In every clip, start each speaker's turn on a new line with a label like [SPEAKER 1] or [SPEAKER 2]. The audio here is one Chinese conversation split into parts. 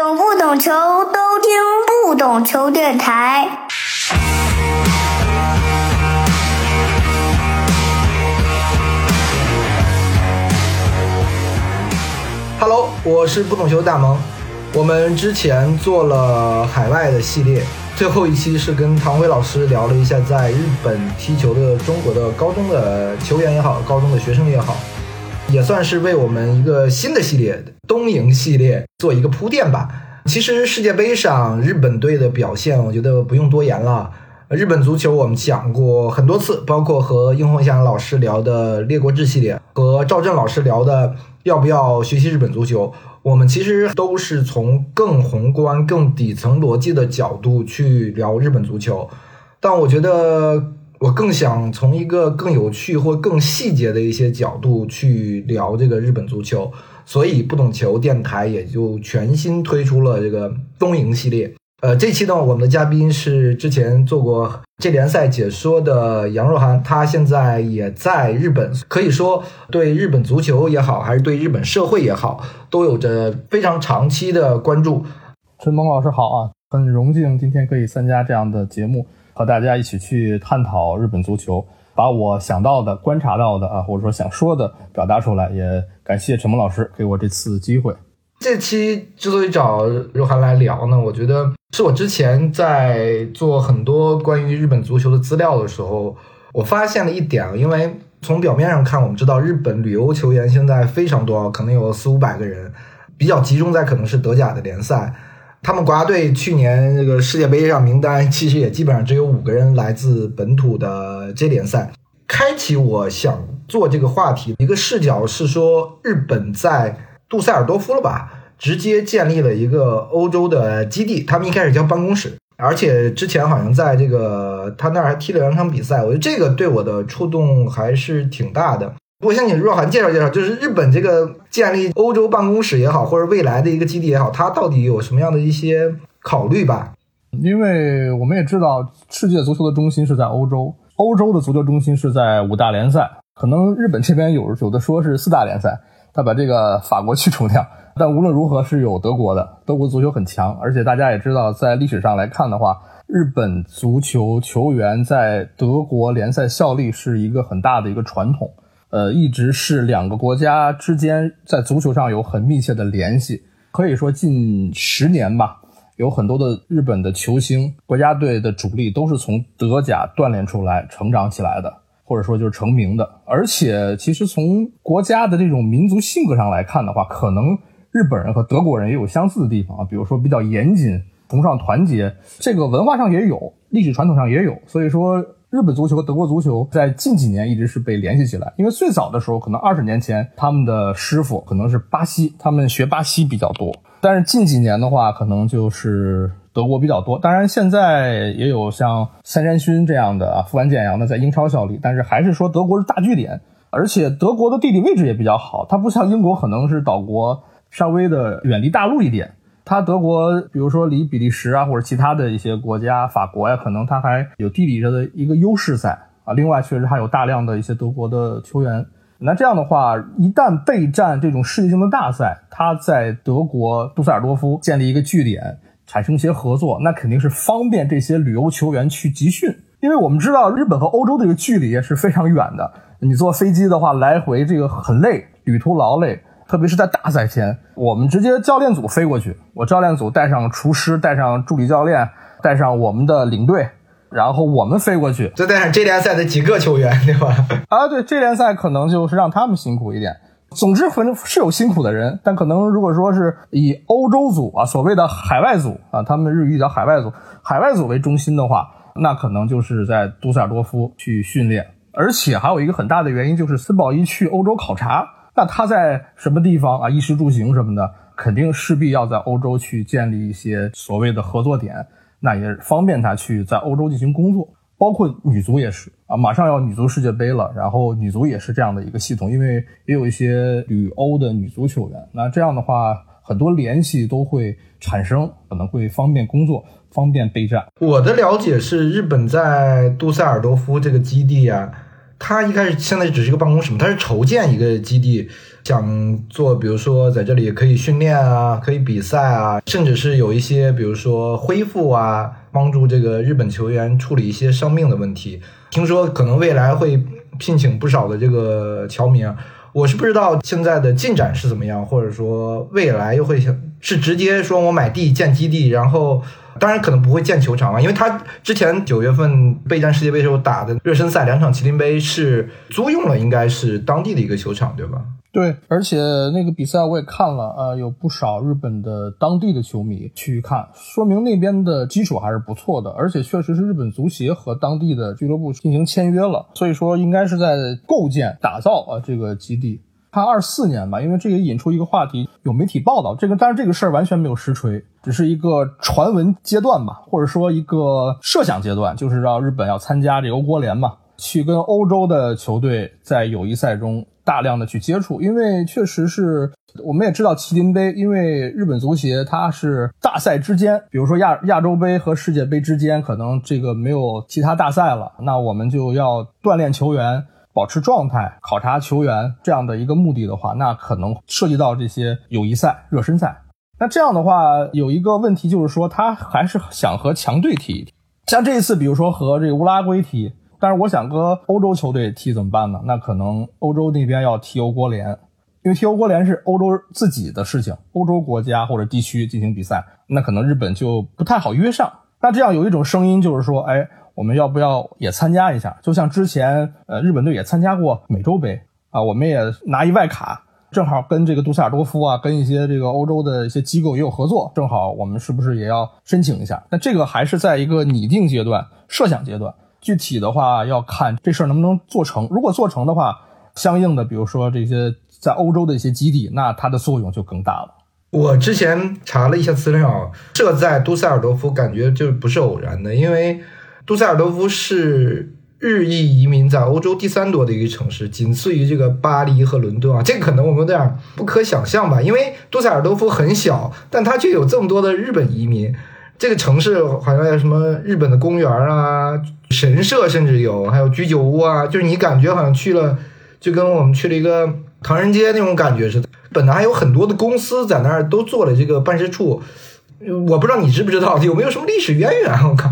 [SPEAKER 1] 懂不懂球都听不懂球电台。
[SPEAKER 2] Hello，我是不懂球大萌。我们之前做了海外的系列，最后一期是跟唐辉老师聊了一下在日本踢球的中国的高中的球员也好，高中的学生也好。也算是为我们一个新的系列东瀛系列做一个铺垫吧。其实世界杯上日本队的表现，我觉得不用多言了。日本足球我们讲过很多次，包括和殷红祥老师聊的列国志系列，和赵震老师聊的要不要学习日本足球，我们其实都是从更宏观、更底层逻辑的角度去聊日本足球。但我觉得。我更想从一个更有趣或更细节的一些角度去聊这个日本足球，所以不懂球电台也就全新推出了这个东瀛系列。呃，这期呢，我们的嘉宾是之前做过这联赛解说的杨若涵，他现在也在日本，可以说对日本足球也好，还是对日本社会也好，都有着非常长期的关注。
[SPEAKER 3] 陈萌老师好啊，很荣幸今天可以参加这样的节目。和大家一起去探讨日本足球，把我想到的、观察到的啊，或者说想说的表达出来。也感谢陈梦老师给我这次机会。
[SPEAKER 2] 这期之所以找若涵来聊呢，我觉得是我之前在做很多关于日本足球的资料的时候，我发现了一点。因为从表面上看，我们知道日本旅游球员现在非常多，可能有四五百个人，比较集中在可能是德甲的联赛。他们国家队去年这个世界杯上名单，其实也基本上只有五个人来自本土的 J 联赛。开启我想做这个话题一个视角是说，日本在杜塞尔多夫了吧，直接建立了一个欧洲的基地。他们一开始叫办公室，而且之前好像在这个他那儿还踢了两场比赛。我觉得这个对我的触动还是挺大的。我想请若涵介绍介绍，就是日本这个建立欧洲办公室也好，或者未来的一个基地也好，它到底有什么样的一些考虑吧？
[SPEAKER 3] 因为我们也知道，世界足球的中心是在欧洲，欧洲的足球中心是在五大联赛。可能日本这边有有的说是四大联赛，他把这个法国去除掉。但无论如何是有德国的，德国足球很强，而且大家也知道，在历史上来看的话，日本足球球员在德国联赛效力是一个很大的一个传统。呃，一直是两个国家之间在足球上有很密切的联系，可以说近十年吧，有很多的日本的球星，国家队的主力都是从德甲锻炼出来、成长起来的，或者说就是成名的。而且，其实从国家的这种民族性格上来看的话，可能日本人和德国人也有相似的地方啊，比如说比较严谨、崇尚团结，这个文化上也有，历史传统上也有，所以说。日本足球和德国足球在近几年一直是被联系起来，因为最早的时候，可能二十年前他们的师傅可能是巴西，他们学巴西比较多。但是近几年的话，可能就是德国比较多。当然，现在也有像三山勋这样的啊，富安健洋的在英超效力，但是还是说德国是大据点，而且德国的地理位置也比较好，它不像英国可能是岛国，稍微的远离大陆一点。它德国，比如说离比利时啊，或者其他的一些国家，法国呀，可能它还有地理上的一个优势在啊。另外，确实还有大量的一些德国的球员。那这样的话，一旦备战这种世界性的大赛，它在德国杜塞尔多夫建立一个据点，产生一些合作，那肯定是方便这些旅游球员去集训。因为我们知道，日本和欧洲这个距离也是非常远的，你坐飞机的话，来回这个很累，旅途劳累。特别是在大赛前，我们直接教练组飞过去，我教练组带上厨师，带上助理教练，带上我们的领队，然后我们飞过去，
[SPEAKER 2] 就带上这联赛的几个球员，对吧？
[SPEAKER 3] 啊，对这联赛可能就是让他们辛苦一点。总之，反正是有辛苦的人，但可能如果说是以欧洲组啊，所谓的海外组啊，他们日语叫海外组，海外组为中心的话，那可能就是在杜塞尔多夫去训练，而且还有一个很大的原因就是森保一去欧洲考察。那他在什么地方啊？衣食住行什么的，肯定势必要在欧洲去建立一些所谓的合作点，那也方便他去在欧洲进行工作。包括女足也是啊，马上要女足世界杯了，然后女足也是这样的一个系统，因为也有一些旅欧的女足球员。那这样的话，很多联系都会产生，可能会方便工作，方便备战。
[SPEAKER 2] 我的了解是，日本在杜塞尔多夫这个基地啊。他一开始现在只是一个办公室嘛，他是筹建一个基地，想做，比如说在这里可以训练啊，可以比赛啊，甚至是有一些，比如说恢复啊，帮助这个日本球员处理一些伤病的问题。听说可能未来会聘请不少的这个侨民，我是不知道现在的进展是怎么样，或者说未来又会想是直接说我买地建基地，然后。当然可能不会建球场啊，因为他之前九月份备战世界杯时候打的热身赛两场麒麟杯是租用了，应该是当地的一个球场，对吧？
[SPEAKER 3] 对，而且那个比赛我也看了，呃，有不少日本的当地的球迷去看，说明那边的基础还是不错的，而且确实是日本足协和当地的俱乐部进行签约了，所以说应该是在构建、打造啊这个基地。他二四年吧，因为这也引出一个话题，有媒体报道这个，但是这个事儿完全没有实锤，只是一个传闻阶段吧，或者说一个设想阶段，就是让日本要参加这个欧国联嘛，去跟欧洲的球队在友谊赛中大量的去接触，因为确实是我们也知道麒麟杯，因为日本足协它是大赛之间，比如说亚亚洲杯和世界杯之间，可能这个没有其他大赛了，那我们就要锻炼球员。保持状态、考察球员这样的一个目的的话，那可能涉及到这些友谊赛、热身赛。那这样的话，有一个问题就是说，他还是想和强队踢一踢。像这一次，比如说和这个乌拉圭踢，但是我想和欧洲球队踢怎么办呢？那可能欧洲那边要踢欧国联，因为踢欧国联是欧洲自己的事情，欧洲国家或者地区进行比赛，那可能日本就不太好约上。那这样有一种声音就是说，哎。我们要不要也参加一下？就像之前，呃，日本队也参加过美洲杯啊，我们也拿一外卡，正好跟这个杜塞尔多夫啊，跟一些这个欧洲的一些机构也有合作，正好我们是不是也要申请一下？那这个还是在一个拟定阶段、设想阶段，具体的话要看这事儿能不能做成。如果做成的话，相应的，比如说这些在欧洲的一些基地，那它的作用就更大了。
[SPEAKER 2] 我之前查了一下资料，设在杜塞尔多夫，感觉就不是偶然的，因为。杜塞尔多夫是日裔移民在欧洲第三多的一个城市，仅次于这个巴黎和伦敦啊。这个可能我们有点不可想象吧？因为杜塞尔多夫很小，但它却有这么多的日本移民。这个城市好像有什么日本的公园啊、神社，甚至有，还有居酒屋啊。就是你感觉好像去了，就跟我们去了一个唐人街那种感觉似的。本来还有很多的公司在那儿都做了这个办事处，我不知道你知不知道有没有什么历史渊源？我靠！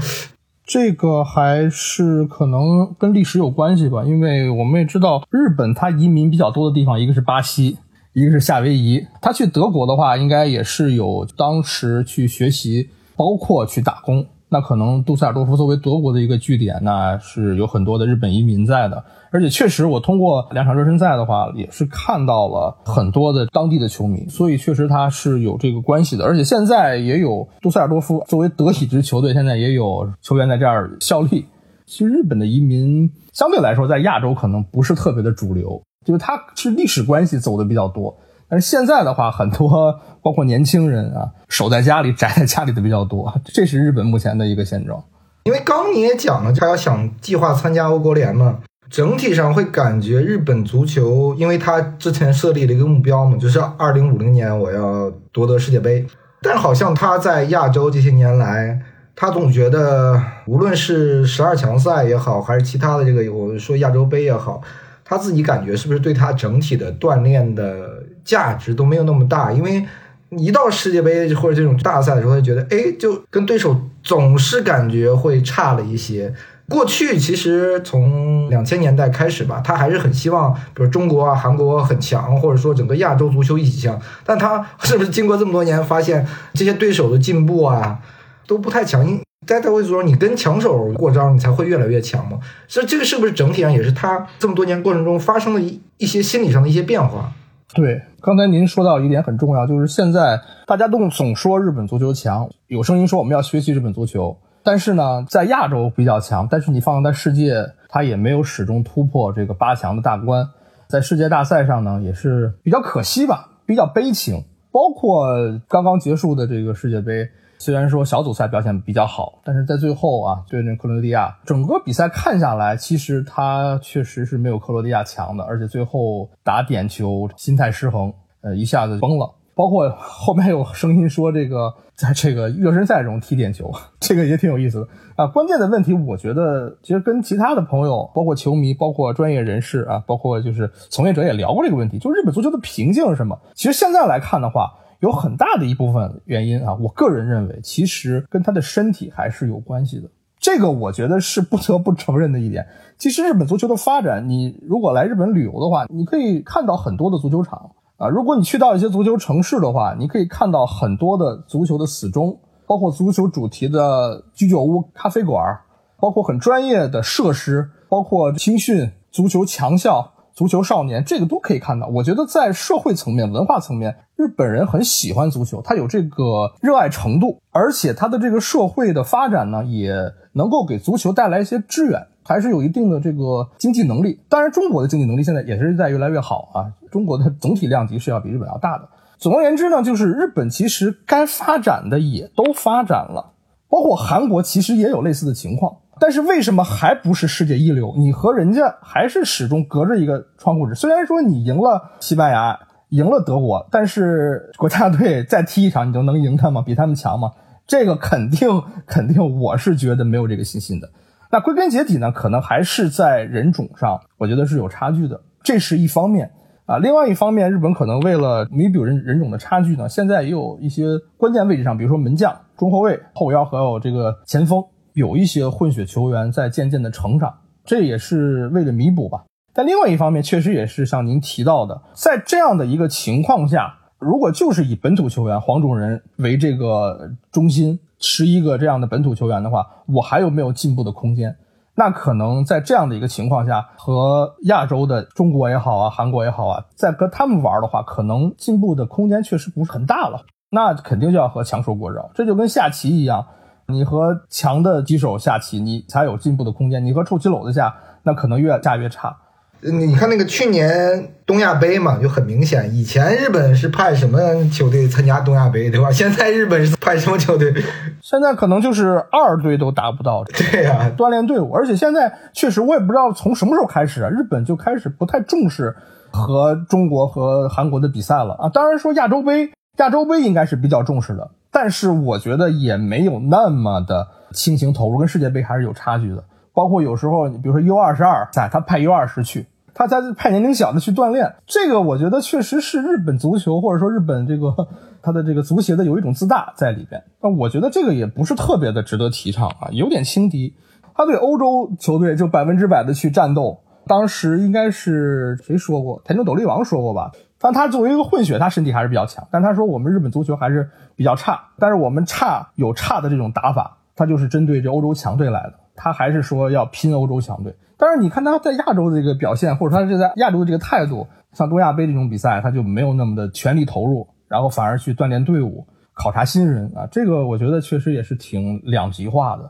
[SPEAKER 3] 这个还是可能跟历史有关系吧，因为我们也知道，日本它移民比较多的地方，一个是巴西，一个是夏威夷。他去德国的话，应该也是有当时去学习，包括去打工。那可能杜塞尔多夫作为德国的一个据点，那是有很多的日本移民在的。而且确实，我通过两场热身赛的话，也是看到了很多的当地的球迷，所以确实他是有这个关系的。而且现在也有杜塞尔多夫作为德乙支球队，现在也有球员在这儿效力。其实日本的移民相对来说在亚洲可能不是特别的主流，就是他是历史关系走的比较多。但是现在的话，很多 包括年轻人啊，守在家里、宅在家里的比较多，这是日本目前的一个现状。
[SPEAKER 2] 因为刚你也讲了，他要想计划参加欧国联嘛，整体上会感觉日本足球，因为他之前设立了一个目标嘛，就是二零五零年我要夺得世界杯。但好像他在亚洲这些年来，他总觉得无论是十二强赛也好，还是其他的这个我说亚洲杯也好，他自己感觉是不是对他整体的锻炼的。价值都没有那么大，因为一到世界杯或者这种大赛的时候，他觉得哎，就跟对手总是感觉会差了一些。过去其实从两千年代开始吧，他还是很希望，比如中国啊、韩国很强，或者说整个亚洲足球一起强。但他 是不是经过这么多年，发现这些对手的进步啊都不太强硬？在他会说，你跟强手过招，你才会越来越强嘛。所以这个是不是整体上也是他这么多年过程中发生的一一些心理上的一些变化？
[SPEAKER 3] 对，刚才您说到一点很重要，就是现在大家都总说日本足球强，有声音说我们要学习日本足球，但是呢，在亚洲比较强，但是你放在世界，它也没有始终突破这个八强的大关，在世界大赛上呢，也是比较可惜吧，比较悲情，包括刚刚结束的这个世界杯。虽然说小组赛表现比较好，但是在最后啊，对阵克罗地亚，整个比赛看下来，其实他确实是没有克罗地亚强的，而且最后打点球心态失衡，呃，一下子崩了。包括后面有声音说这个在这个热身赛中踢点球，这个也挺有意思的啊。关键的问题，我觉得其实跟其他的朋友，包括球迷，包括专业人士啊，包括就是从业者也聊过这个问题，就日本足球的瓶颈是什么？其实现在来看的话，有很大的一部分原因啊，我个人认为，其实跟他的身体还是有关系的。这个我觉得是不得不承认的一点。其实日本足球的发展，你如果来日本旅游的话，你可以看到很多的足球场啊。如果你去到一些足球城市的话，你可以看到很多的足球的死忠，包括足球主题的居酒屋、咖啡馆，包括很专业的设施，包括青训、足球强校。足球少年，这个都可以看到。我觉得在社会层面、文化层面，日本人很喜欢足球，他有这个热爱程度，而且他的这个社会的发展呢，也能够给足球带来一些支援，还是有一定的这个经济能力。当然，中国的经济能力现在也是在越来越好啊，中国的总体量级是要比日本要大的。总而言之呢，就是日本其实该发展的也都发展了，包括韩国其实也有类似的情况。但是为什么还不是世界一流？你和人家还是始终隔着一个窗户纸。虽然说你赢了西班牙，赢了德国，但是国家队再踢一场，你就能赢他吗？比他们强吗？这个肯定肯定，我是觉得没有这个信心的。那归根结底呢，可能还是在人种上，我觉得是有差距的，这是一方面啊。另外一方面，日本可能为了弥补人人种的差距呢，现在也有一些关键位置上，比如说门将、中后卫、后腰，还有这个前锋。有一些混血球员在渐渐的成长，这也是为了弥补吧。但另外一方面，确实也是像您提到的，在这样的一个情况下，如果就是以本土球员黄种人为这个中心，十一个这样的本土球员的话，我还有没有进步的空间？那可能在这样的一个情况下，和亚洲的中国也好啊，韩国也好啊，在跟他们玩的话，可能进步的空间确实不是很大了。那肯定就要和强手过招，这就跟下棋一样。你和强的棋手下棋，你才有进步的空间。你和臭棋篓子下，那可能越下越差。
[SPEAKER 2] 你看那个去年东亚杯嘛，就很明显。以前日本是派什么球队参加东亚杯，对吧？现在日本是派什么球队？
[SPEAKER 3] 现在可能就是二队都达不到。
[SPEAKER 2] 对呀，
[SPEAKER 3] 锻炼队伍。而且现在确实，我也不知道从什么时候开始啊，日本就开始不太重视和中国和韩国的比赛了啊。当然说亚洲杯，亚洲杯应该是比较重视的。但是我觉得也没有那么的倾情投入，跟世界杯还是有差距的。包括有时候，你比如说 U 二十二赛，他派 U 二十去，他才派年龄小的去锻炼。这个我觉得确实是日本足球或者说日本这个他的这个足协的有一种自大在里边。但我觉得这个也不是特别的值得提倡啊，有点轻敌。他对欧洲球队就百分之百的去战斗。当时应该是谁说过？田中斗笠王说过吧？但他作为一个混血，他身体还是比较强。但他说我们日本足球还是比较差，但是我们差有差的这种打法，他就是针对这欧洲强队来的。他还是说要拼欧洲强队。但是你看他在亚洲的这个表现，或者他是在亚洲的这个态度，像东亚杯这种比赛，他就没有那么的全力投入，然后反而去锻炼队伍、考察新人啊。这个我觉得确实也是挺两极化的。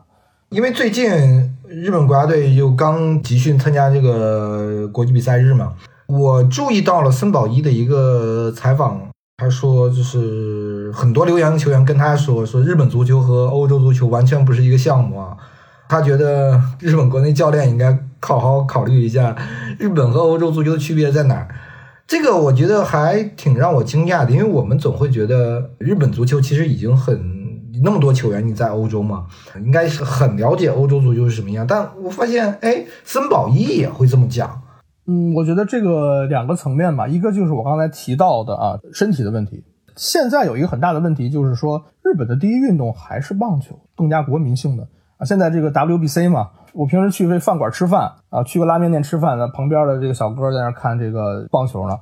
[SPEAKER 2] 因为最近日本国家队又刚集训参加这个国际比赛日嘛。我注意到了森保一的一个采访，他说就是很多留洋球员跟他说，说日本足球和欧洲足球完全不是一个项目啊。他觉得日本国内教练应该好好考虑一下，日本和欧洲足球的区别在哪儿。这个我觉得还挺让我惊讶的，因为我们总会觉得日本足球其实已经很那么多球员你在欧洲嘛，应该是很了解欧洲足球是什么样。但我发现，哎，森保一也会这么讲。
[SPEAKER 3] 嗯，我觉得这个两个层面吧，一个就是我刚才提到的啊，身体的问题。现在有一个很大的问题，就是说日本的第一运动还是棒球，更加国民性的啊。现在这个 WBC 嘛，我平时去这饭馆吃饭啊，去个拉面店吃饭，那旁边的这个小哥在那看这个棒球呢。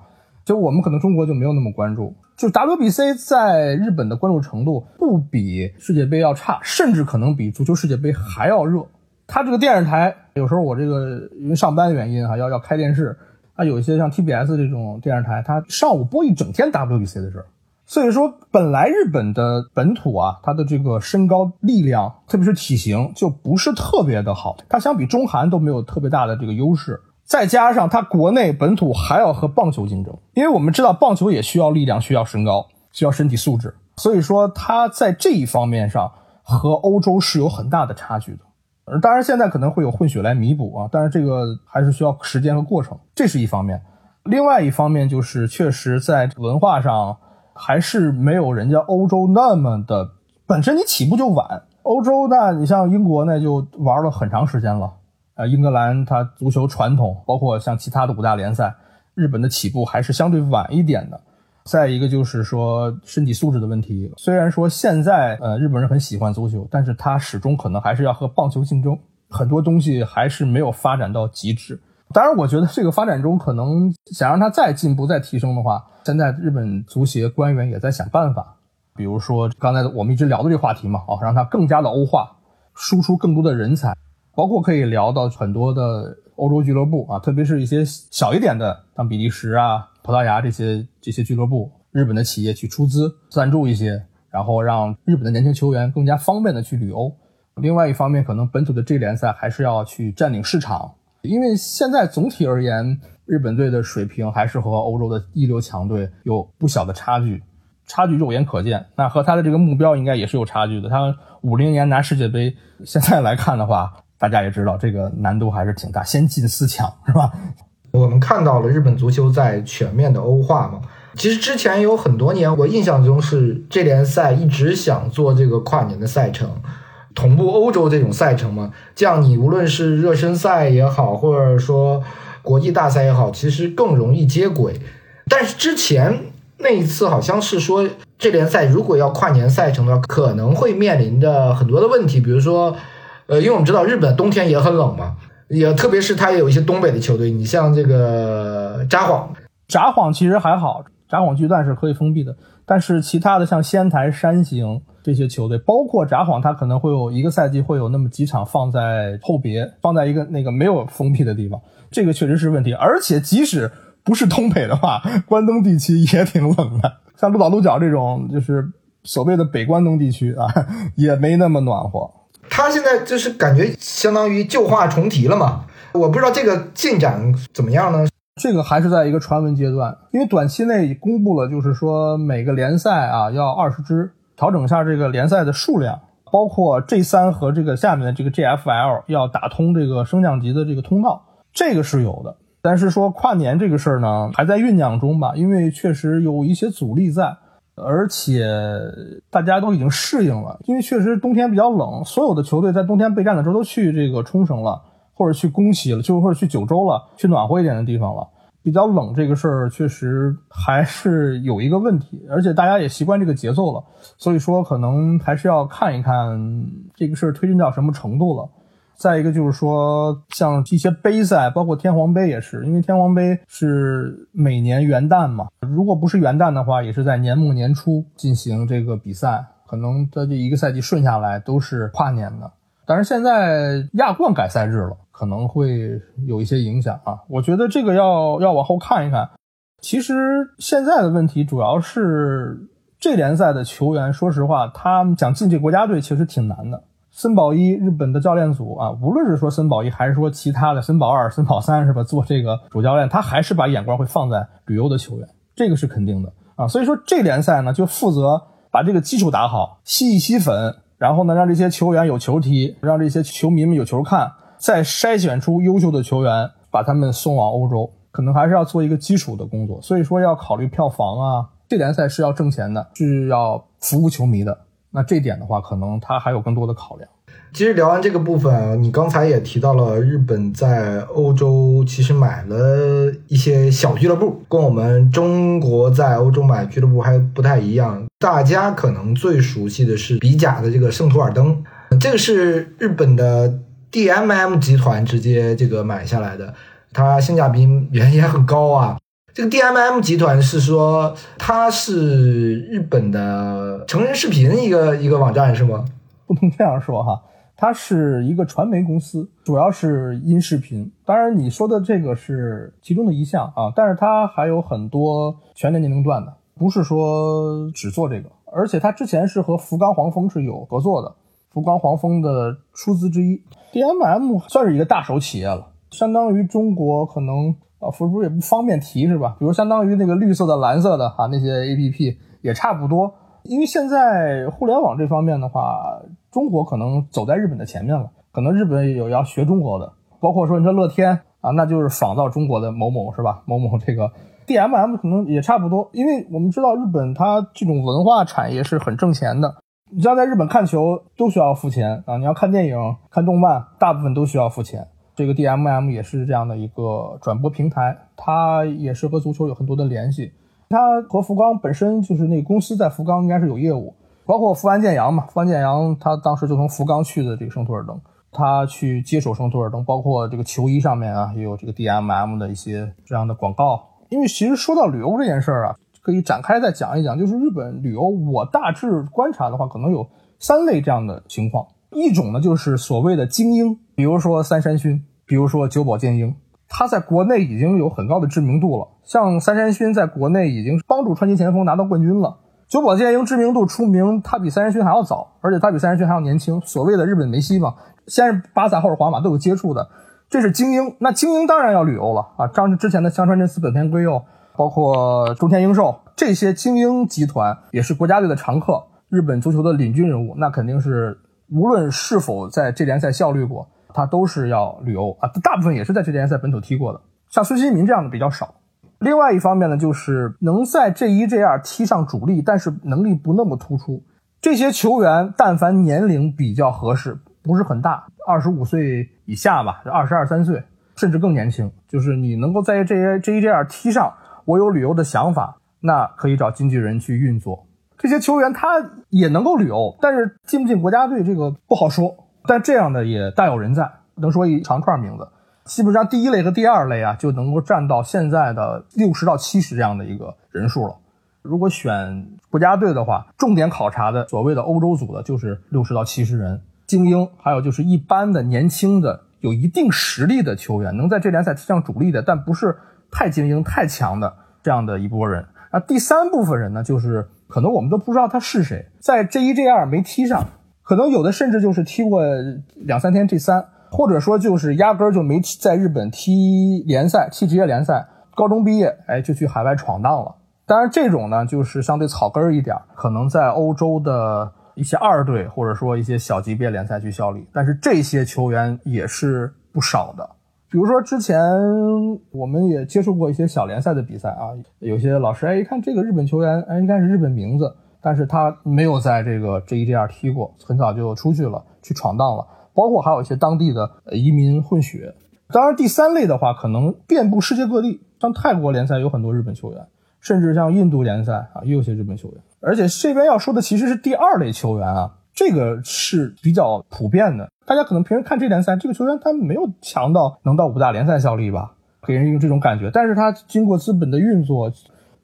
[SPEAKER 3] 就我们可能中国就没有那么关注，就 WBC 在日本的关注程度不比世界杯要差，甚至可能比足球世界杯还要热。他这个电视台有时候我这个因为上班原因哈，要要开电视，啊，有一些像 TBS 这种电视台，它上午播一整天 WBC 的事儿，所以说本来日本的本土啊，它的这个身高力量，特别是体型就不是特别的好，它相比中韩都没有特别大的这个优势，再加上它国内本土还要和棒球竞争，因为我们知道棒球也需要力量，需要身高，需要身体素质，所以说它在这一方面上和欧洲是有很大的差距的。当然，现在可能会有混血来弥补啊，但是这个还是需要时间和过程，这是一方面。另外一方面就是，确实在文化上，还是没有人家欧洲那么的。本身你起步就晚，欧洲那你像英国那就玩了很长时间了。呃，英格兰它足球传统，包括像其他的五大联赛，日本的起步还是相对晚一点的。再一个就是说身体素质的问题，虽然说现在呃日本人很喜欢足球，但是他始终可能还是要和棒球竞争，很多东西还是没有发展到极致。当然，我觉得这个发展中可能想让他再进步、再提升的话，现在日本足协官员也在想办法，比如说刚才我们一直聊的这个话题嘛，啊，让他更加的欧化，输出更多的人才，包括可以聊到很多的欧洲俱乐部啊，特别是一些小一点的，像比利时啊。葡萄牙这些这些俱乐部，日本的企业去出资赞助一些，然后让日本的年轻球员更加方便的去旅欧。另外一方面，可能本土的 J 联赛还是要去占领市场，因为现在总体而言，日本队的水平还是和欧洲的一流强队有不小的差距，差距肉眼可见。那和他的这个目标应该也是有差距的。他五零年拿世界杯，现在来看的话，大家也知道这个难度还是挺大，先进四强是吧？
[SPEAKER 2] 我们看到了日本足球在全面的欧化嘛？其实之前有很多年，我印象中是这联赛一直想做这个跨年的赛程，同步欧洲这种赛程嘛。这样你无论是热身赛也好，或者说国际大赛也好，其实更容易接轨。但是之前那一次好像是说，这联赛如果要跨年赛程的话，可能会面临着很多的问题，比如说，呃，因为我们知道日本冬天也很冷嘛。也特别是他也有一些东北的球队，你像这个札幌，
[SPEAKER 3] 札幌其实还好，札幌巨蛋是可以封闭的。但是其他的像仙台、山形这些球队，包括札幌，它可能会有一个赛季会有那么几场放在后别，放在一个那个没有封闭的地方，这个确实是问题。而且即使不是东北的话，关东地区也挺冷的，像鹿岛、鹿角这种就是所谓的北关东地区啊，也没那么暖和。
[SPEAKER 2] 他现在就是感觉相当于旧话重提了嘛？我不知道这个进展怎么样呢？
[SPEAKER 3] 这个还是在一个传闻阶段，因为短期内公布了，就是说每个联赛啊要二十支，调整一下这个联赛的数量，包括 G 三和这个下面的这个 GFL 要打通这个升降级的这个通道，这个是有的。但是说跨年这个事儿呢，还在酝酿中吧，因为确实有一些阻力在。而且大家都已经适应了，因为确实冬天比较冷，所有的球队在冬天备战的时候都去这个冲绳了，或者去宫崎了，就或者去九州了，去暖和一点的地方了。比较冷这个事儿确实还是有一个问题，而且大家也习惯这个节奏了，所以说可能还是要看一看这个事儿推进到什么程度了。再一个就是说，像一些杯赛，包括天皇杯也是，因为天皇杯是每年元旦嘛，如果不是元旦的话，也是在年末年初进行这个比赛，可能它这一个赛季顺下来都是跨年的。但是现在亚冠改赛日了，可能会有一些影响啊。我觉得这个要要往后看一看。其实现在的问题主要是这联赛的球员，说实话，他们想进这国家队其实挺难的。森保一日本的教练组啊，无论是说森保一还是说其他的森保二、森保三，是吧？做这个主教练，他还是把眼光会放在旅游的球员，这个是肯定的啊。所以说这联赛呢，就负责把这个基础打好，吸一吸粉，然后呢，让这些球员有球踢，让这些球迷们有球看，再筛选出优秀的球员，把他们送往欧洲，可能还是要做一个基础的工作。所以说要考虑票房啊，这联赛是要挣钱的，是要服务球迷的。那这点的话，可能他还有更多的考量。
[SPEAKER 2] 其实聊完这个部分啊，你刚才也提到了日本在欧洲其实买了一些小俱乐部，跟我们中国在欧洲买俱乐部还不太一样。大家可能最熟悉的是比甲的这个圣图尔登，这个是日本的 DMM 集团直接这个买下来的，它性价比也也很高啊。这个 DMM 集团是说它是日本的成人视频一个一个网站是吗？
[SPEAKER 3] 不能这样说哈，它是一个传媒公司，主要是音视频。当然你说的这个是其中的一项啊，但是它还有很多全年年龄段的，不是说只做这个。而且它之前是和福冈黄蜂是有合作的，福冈黄蜂的出资之一。DMM 算是一个大手企业了，相当于中国可能。啊，是不是也不方便提是吧？比如相当于那个绿色的、蓝色的哈，那些 A P P 也差不多。因为现在互联网这方面的话，中国可能走在日本的前面了，可能日本有要学中国的，包括说你说乐天啊，那就是仿造中国的某某是吧？某某这个 DMM 可能也差不多，因为我们知道日本它这种文化产业是很挣钱的。你像在日本看球都需要付钱啊，你要看电影、看动漫，大部分都需要付钱。这个 DMM 也是这样的一个转播平台，它也是和足球有很多的联系。它和福冈本身就是那个公司在福冈应该是有业务，包括福安建阳嘛，福安建阳他当时就从福冈去的这个圣托尔登。他去接手圣托尔登，包括这个球衣上面啊，也有这个 DMM 的一些这样的广告。因为其实说到旅游这件事儿啊，可以展开再讲一讲。就是日本旅游，我大致观察的话，可能有三类这样的情况。一种呢，就是所谓的精英，比如说三山勋，比如说久保建英，他在国内已经有很高的知名度了。像三山勋在国内已经帮助川崎前锋拿到冠军了。久保建英知名度出名，他比三山勋还要早，而且他比三山勋还要年轻。所谓的日本梅西嘛。先是巴萨，后是皇马，都有接触的，这是精英。那精英当然要旅游了啊！张之前的香川真司、本田圭佑，包括中田英寿这些精英集团，也是国家队的常客，日本足球的领军人物。那肯定是无论是否在这联赛效力过，他都是要旅游啊。大部分也是在这联赛本土踢过的，像孙兴民这样的比较少。另外一方面呢，就是能在 J 一 J 二踢上主力，但是能力不那么突出，这些球员但凡年龄比较合适。不是很大，二十五岁以下吧，二十二三岁，甚至更年轻。就是你能够在这些这一这样踢上，我有旅游的想法，那可以找经纪人去运作。这些球员他也能够旅游，但是进不进国家队这个不好说。但这样的也大有人在，能说一长串名字。基本上第一类和第二类啊，就能够占到现在的六十到七十这样的一个人数了。如果选国家队的话，重点考察的所谓的欧洲组的，就是六十到七十人。精英，还有就是一般的年轻的、有一定实力的球员，能在这联赛踢上主力的，但不是太精英、太强的这样的一波人。那第三部分人呢，就是可能我们都不知道他是谁，在 J 一、J 二没踢上，可能有的甚至就是踢过两三天 J 三，或者说就是压根儿就没在日本踢联赛、踢职业联赛，高中毕业，哎，就去海外闯荡了。当然，这种呢，就是相对草根儿一点，可能在欧洲的。一些二队或者说一些小级别联赛去效力，但是这些球员也是不少的。比如说之前我们也接触过一些小联赛的比赛啊，有些老师哎一看这个日本球员哎应该是日本名字，但是他没有在这个 J 一 J 二踢过，很早就出去了去闯荡了。包括还有一些当地的移民混血。当然第三类的话，可能遍布世界各地，像泰国联赛有很多日本球员，甚至像印度联赛啊也有些日本球员。而且这边要说的其实是第二类球员啊，这个是比较普遍的。大家可能平时看这联赛，这个球员他没有强到能到五大联赛效力吧，给人一种这种感觉。但是他经过资本的运作，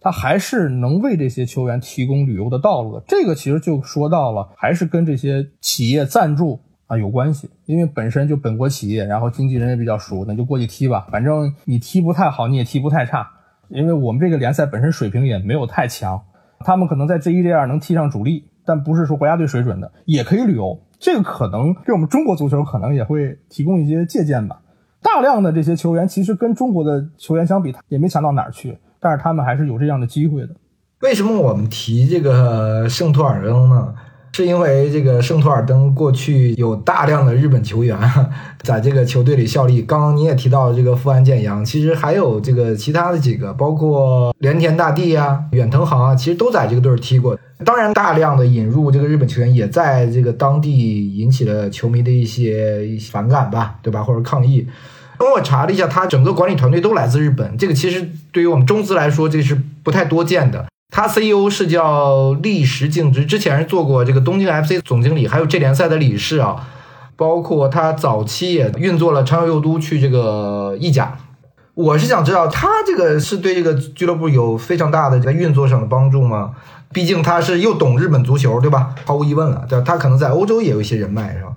[SPEAKER 3] 他还是能为这些球员提供旅游的道路的。这个其实就说到了，还是跟这些企业赞助啊有关系。因为本身就本国企业，然后经纪人也比较熟，那就过去踢吧。反正你踢不太好，你也踢不太差。因为我们这个联赛本身水平也没有太强。他们可能在 J 一、J 二能踢上主力，但不是说国家队水准的，也可以旅游。这个可能对我们中国足球可能也会提供一些借鉴吧。大量的这些球员其实跟中国的球员相比，他也没强到哪儿去，但是他们还是有这样的机会的。
[SPEAKER 2] 为什么我们提这个圣托尔登呢？是因为这个圣托尔登过去有大量的日本球员在这个球队里效力。刚刚你也提到这个富安健洋，其实还有这个其他的几个，包括连田大地啊、远藤航啊，其实都在这个队踢过。当然，大量的引入这个日本球员，也在这个当地引起了球迷的一些反感吧，对吧？或者抗议。等我查了一下，他整个管理团队都来自日本，这个其实对于我们中资来说，这是不太多见的。他 CEO 是叫立石敬之，之前是做过这个东京 FC 总经理，还有这联赛的理事啊。包括他早期也运作了长友佑都去这个意甲。我是想知道，他这个是对这个俱乐部有非常大的在运作上的帮助吗？毕竟他是又懂日本足球，对吧？毫无疑问了，对他可能在欧洲也有一些人脉，是吧？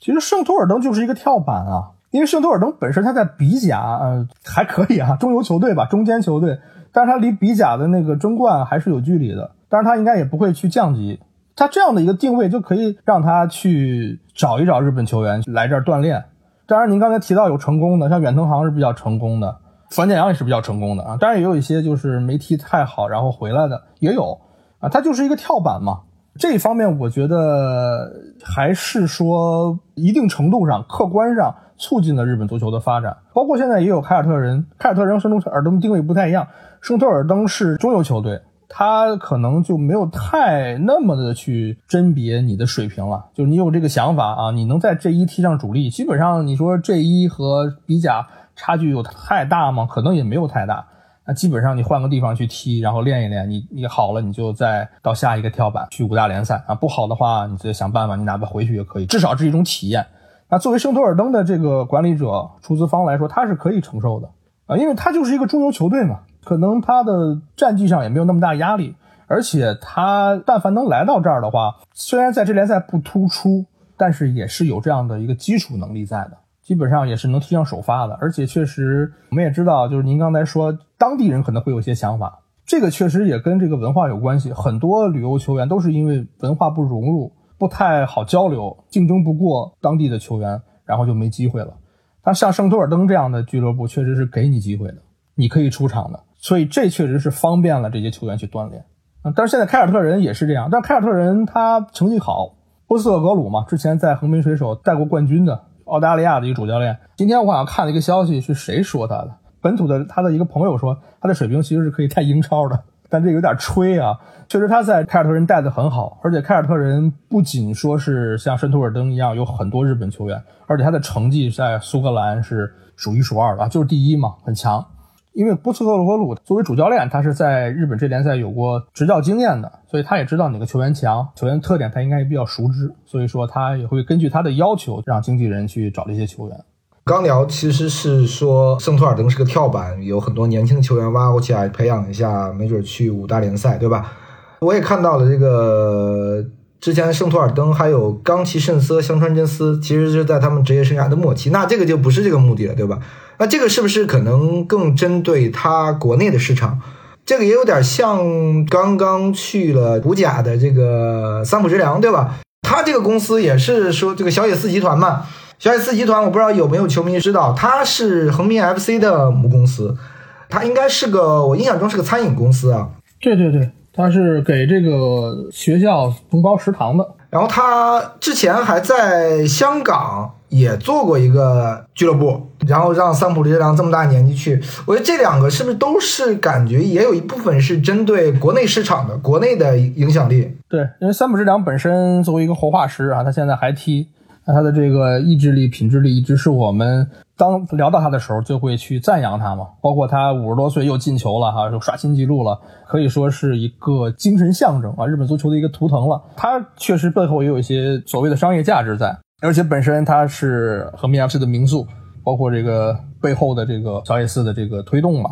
[SPEAKER 3] 其实圣托尔登就是一个跳板啊，因为圣托尔登本身他在比甲，呃，还可以啊，中游球队吧，中间球队。但是他离比甲的那个争冠还是有距离的，但是他应该也不会去降级。他这样的一个定位就可以让他去找一找日本球员来这儿锻炼。当然，您刚才提到有成功的，像远藤航是比较成功的，樊建阳也是比较成功的啊。当然也有一些就是没踢太好然后回来的也有啊。他就是一个跳板嘛。这一方面我觉得还是说一定程度上客观上促进了日本足球的发展。包括现在也有凯尔特人，凯尔特人和圣托尔登定位不太一样，圣托尔登是中游球队。他可能就没有太那么的去甄别你的水平了，就是你有这个想法啊，你能在 J 一踢上主力，基本上你说 J 一和比甲差距有太大吗？可能也没有太大。那基本上你换个地方去踢，然后练一练，你你好了，你就再到下一个跳板去五大联赛啊。不好的话，你再想办法，你哪怕回去也可以，至少是一种体验。那作为圣托尔登的这个管理者、出资方来说，他是可以承受的啊，因为他就是一个中游球队嘛。可能他的战绩上也没有那么大压力，而且他但凡能来到这儿的话，虽然在这联赛不突出，但是也是有这样的一个基础能力在的，基本上也是能踢上首发的。而且确实，我们也知道，就是您刚才说当地人可能会有些想法，这个确实也跟这个文化有关系。很多旅游球员都是因为文化不融入，不太好交流，竞争不过当地的球员，然后就没机会了。但像圣托尔登这样的俱乐部，确实是给你机会的，你可以出场的。所以这确实是方便了这些球员去锻炼，啊，但是现在凯尔特人也是这样，但凯尔特人他成绩好，波斯特格鲁嘛，之前在横滨水手带过冠军的澳大利亚的一个主教练。今天我好像看了一个消息，是谁说他的？本土的他的一个朋友说，他的水平其实是可以带英超的，但这有点吹啊。确实他在凯尔特人带的很好，而且凯尔特人不仅说是像圣托尔登一样有很多日本球员，而且他的成绩在苏格兰是数一数二的，就是第一嘛，很强。因为波斯特格鲁作为主教练，他是在日本这联赛有过执教经验的，所以他也知道哪个球员强，球员特点他应该也比较熟知，所以说他也会根据他的要求让经纪人去找这些球员。
[SPEAKER 2] 刚聊其实是说圣托尔登是个跳板，有很多年轻球员挖过去啊，培养一下，没准去五大联赛，对吧？我也看到了这个。之前圣托尔登还有冈崎慎司、香川真司，其实是在他们职业生涯的末期，那这个就不是这个目的了，对吧？那这个是不是可能更针对他国内的市场？这个也有点像刚刚去了古甲的这个三浦直良，对吧？他这个公司也是说这个小野寺集团嘛，小野寺集团我不知道有没有球迷知道，他是横滨 FC 的母公司，他应该是个我印象中是个餐饮公司啊。
[SPEAKER 3] 对对对。他是给这个学校承包食堂的，
[SPEAKER 2] 然后他之前还在香港也做过一个俱乐部，然后让桑普利良这么大年纪去，我觉得这两个是不是都是感觉也有一部分是针对国内市场的，国内的影响力？
[SPEAKER 3] 对，因为三浦之良本身作为一个活化石啊，他现在还踢。那他的这个意志力、品质力一直是我们当聊到他的时候就会去赞扬他嘛。包括他五十多岁又进球了哈，又刷新纪录了，可以说是一个精神象征啊，日本足球的一个图腾了。他确实背后也有一些所谓的商业价值在，而且本身他是和 MFC 的名宿，包括这个背后的这个小野寺的这个推动嘛。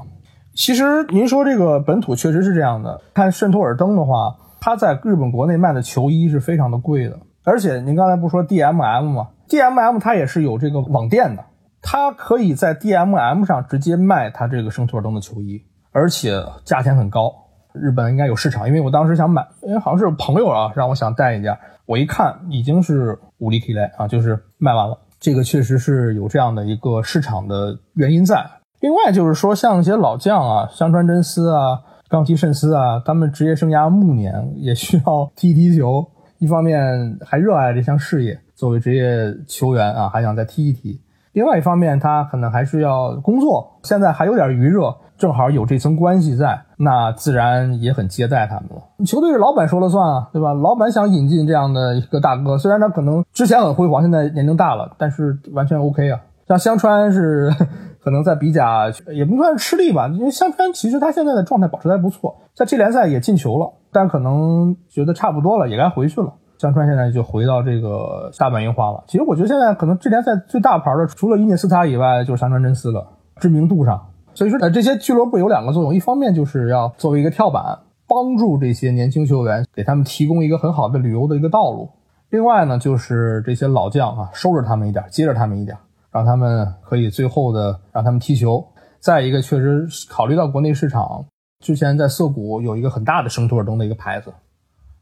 [SPEAKER 3] 其实您说这个本土确实是这样的，看圣托尔登的话，他在日本国内卖的球衣是非常的贵的。而且您刚才不说 DMM 吗？DMM 它也是有这个网店的，它可以在 DMM 上直接卖它这个圣托尔登的球衣，而且价钱很高。日本应该有市场，因为我当时想买，因为好像是朋友啊让我想带一件，我一看已经是五力 K 来啊，就是卖完了。这个确实是有这样的一个市场的原因在。另外就是说，像一些老将啊，香川真司啊、冈崎慎司啊，他们职业生涯暮年也需要踢踢球。一方面还热爱这项事业，作为职业球员啊，还想再踢一踢；另外一方面，他可能还是要工作，现在还有点余热，正好有这层关系在，那自然也很接待他们了。球队是老板说了算啊，对吧？老板想引进这样的一个大哥，虽然他可能之前很辉煌，现在年龄大了，但是完全 OK 啊。像香川是。可能在比甲也不算是吃力吧，因为香川其实他现在的状态保持的还不错，在这联赛也进球了，但可能觉得差不多了，也该回去了。香川现在就回到这个大阪樱花了。其实我觉得现在可能这联赛最大牌的，除了伊涅斯塔以外，就是香川真司了，知名度上。所以说，呃，这些俱乐部有两个作用，一方面就是要作为一个跳板，帮助这些年轻球员，给他们提供一个很好的旅游的一个道路；另外呢，就是这些老将啊，收着他们一点，接着他们一点。让他们可以最后的让他们踢球。再一个，确实考虑到国内市场，之前在涩谷有一个很大的圣托尔登的一个牌子。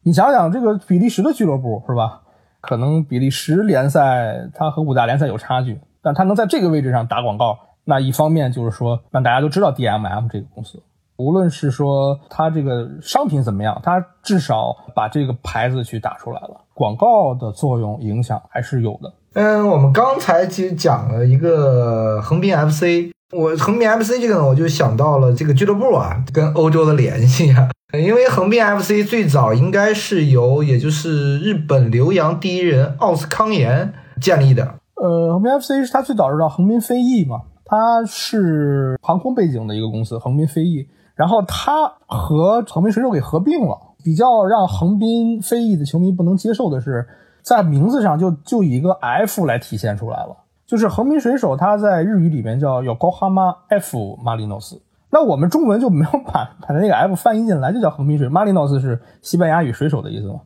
[SPEAKER 3] 你想想，这个比利时的俱乐部是吧？可能比利时联赛它和五大联赛有差距，但它能在这个位置上打广告，那一方面就是说让大家都知道 DMM 这个公司。无论是说它这个商品怎么样，它至少把这个牌子去打出来了，广告的作用影响还是有的。
[SPEAKER 2] 嗯，我们刚才其实讲了一个横滨 FC，我横滨 FC 这个呢，我就想到了这个俱乐部啊，跟欧洲的联系啊。因为横滨 FC 最早应该是由也就是日本留洋第一人奥斯康彦建立的。
[SPEAKER 3] 呃，横滨 FC 是他最早是叫横滨飞翼嘛，它是航空背景的一个公司，横滨飞翼。然后他和横滨水手给合并了。比较让横滨飞翼的球迷不能接受的是，在名字上就就以一个 F 来体现出来了。就是横滨水手，它在日语里面叫 Yokohama F Marinos。那我们中文就没有把把那个 F 翻译进来，就叫横滨水。Marinos 是西班牙语水手的意思嘛？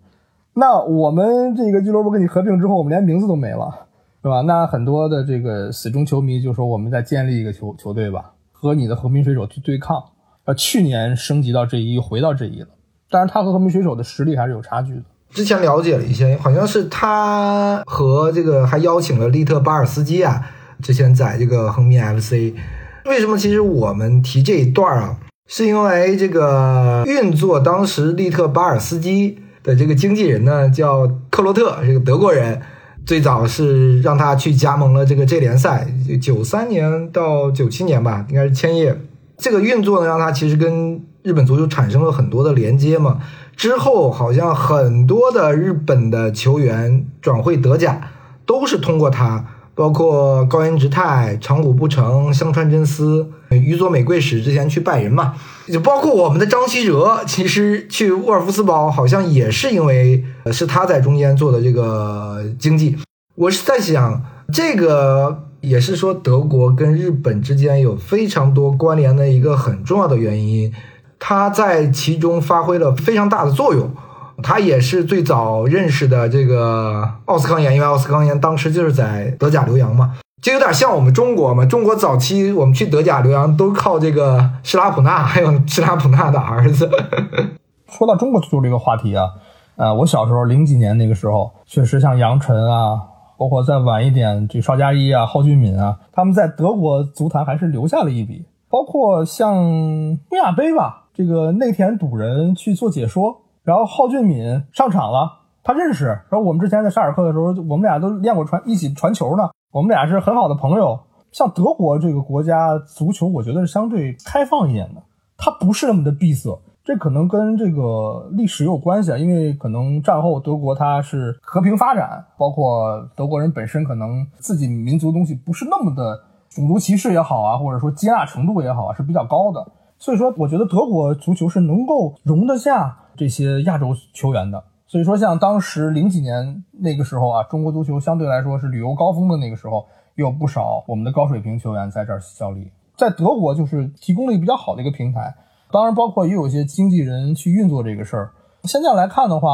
[SPEAKER 3] 那我们这个俱乐部跟你合并之后，我们连名字都没了，是吧？那很多的这个死忠球迷就说，我们再建立一个球球队吧，和你的横滨水手去对抗。呃，去年升级到 J 一，回到 J 一了。但是他和横滨水手的实力还是有差距的。
[SPEAKER 2] 之前了解了一些，好像是他和这个还邀请了利特巴尔斯基啊，之前在这个横滨 FC。为什么？其实我们提这一段啊，是因为这个运作当时利特巴尔斯基的这个经纪人呢，叫克洛特，这个德国人，最早是让他去加盟了这个 J 联赛，九三年到九七年吧，应该是千叶。这个运作呢，让他其实跟日本足球产生了很多的连接嘛。之后好像很多的日本的球员转会德甲，都是通过他，包括高原直泰、长谷部诚、香川真司、宇佐美贵史之前去拜仁嘛，就包括我们的张稀哲，其实去沃尔夫斯堡好像也是因为是他在中间做的这个经济。我是在想这个。也是说，德国跟日本之间有非常多关联的一个很重要的原因，他在其中发挥了非常大的作用。他也是最早认识的这个奥斯康延，因为奥斯康延当时就是在德甲留洋嘛，就有点像我们中国嘛。中国早期我们去德甲留洋都靠这个施拉普纳，还有施拉普纳的儿子。
[SPEAKER 3] 说到中国足球这个话题啊，呃，我小时候零几年那个时候，确实像杨晨啊。包括再晚一点，这邵佳一啊、蒿俊闵啊，他们在德国足坛还是留下了一笔。包括像东亚杯吧，这个内田笃人去做解说，然后蒿俊闵上场了，他认识。然后我们之前在沙尔克的时候，我们俩都练过传，一起传球呢。我们俩是很好的朋友。像德国这个国家足球，我觉得是相对开放一点的，它不是那么的闭塞。这可能跟这个历史有关系啊，因为可能战后德国它是和平发展，包括德国人本身可能自己民族东西不是那么的种族歧视也好啊，或者说接纳程度也好啊，是比较高的。所以说，我觉得德国足球是能够容得下这些亚洲球员的。所以说，像当时零几年那个时候啊，中国足球相对来说是旅游高峰的那个时候，有不少我们的高水平球员在这儿效力，在德国就是提供了一个比较好的一个平台。当然，包括也有一些经纪人去运作这个事儿。现在来看的话，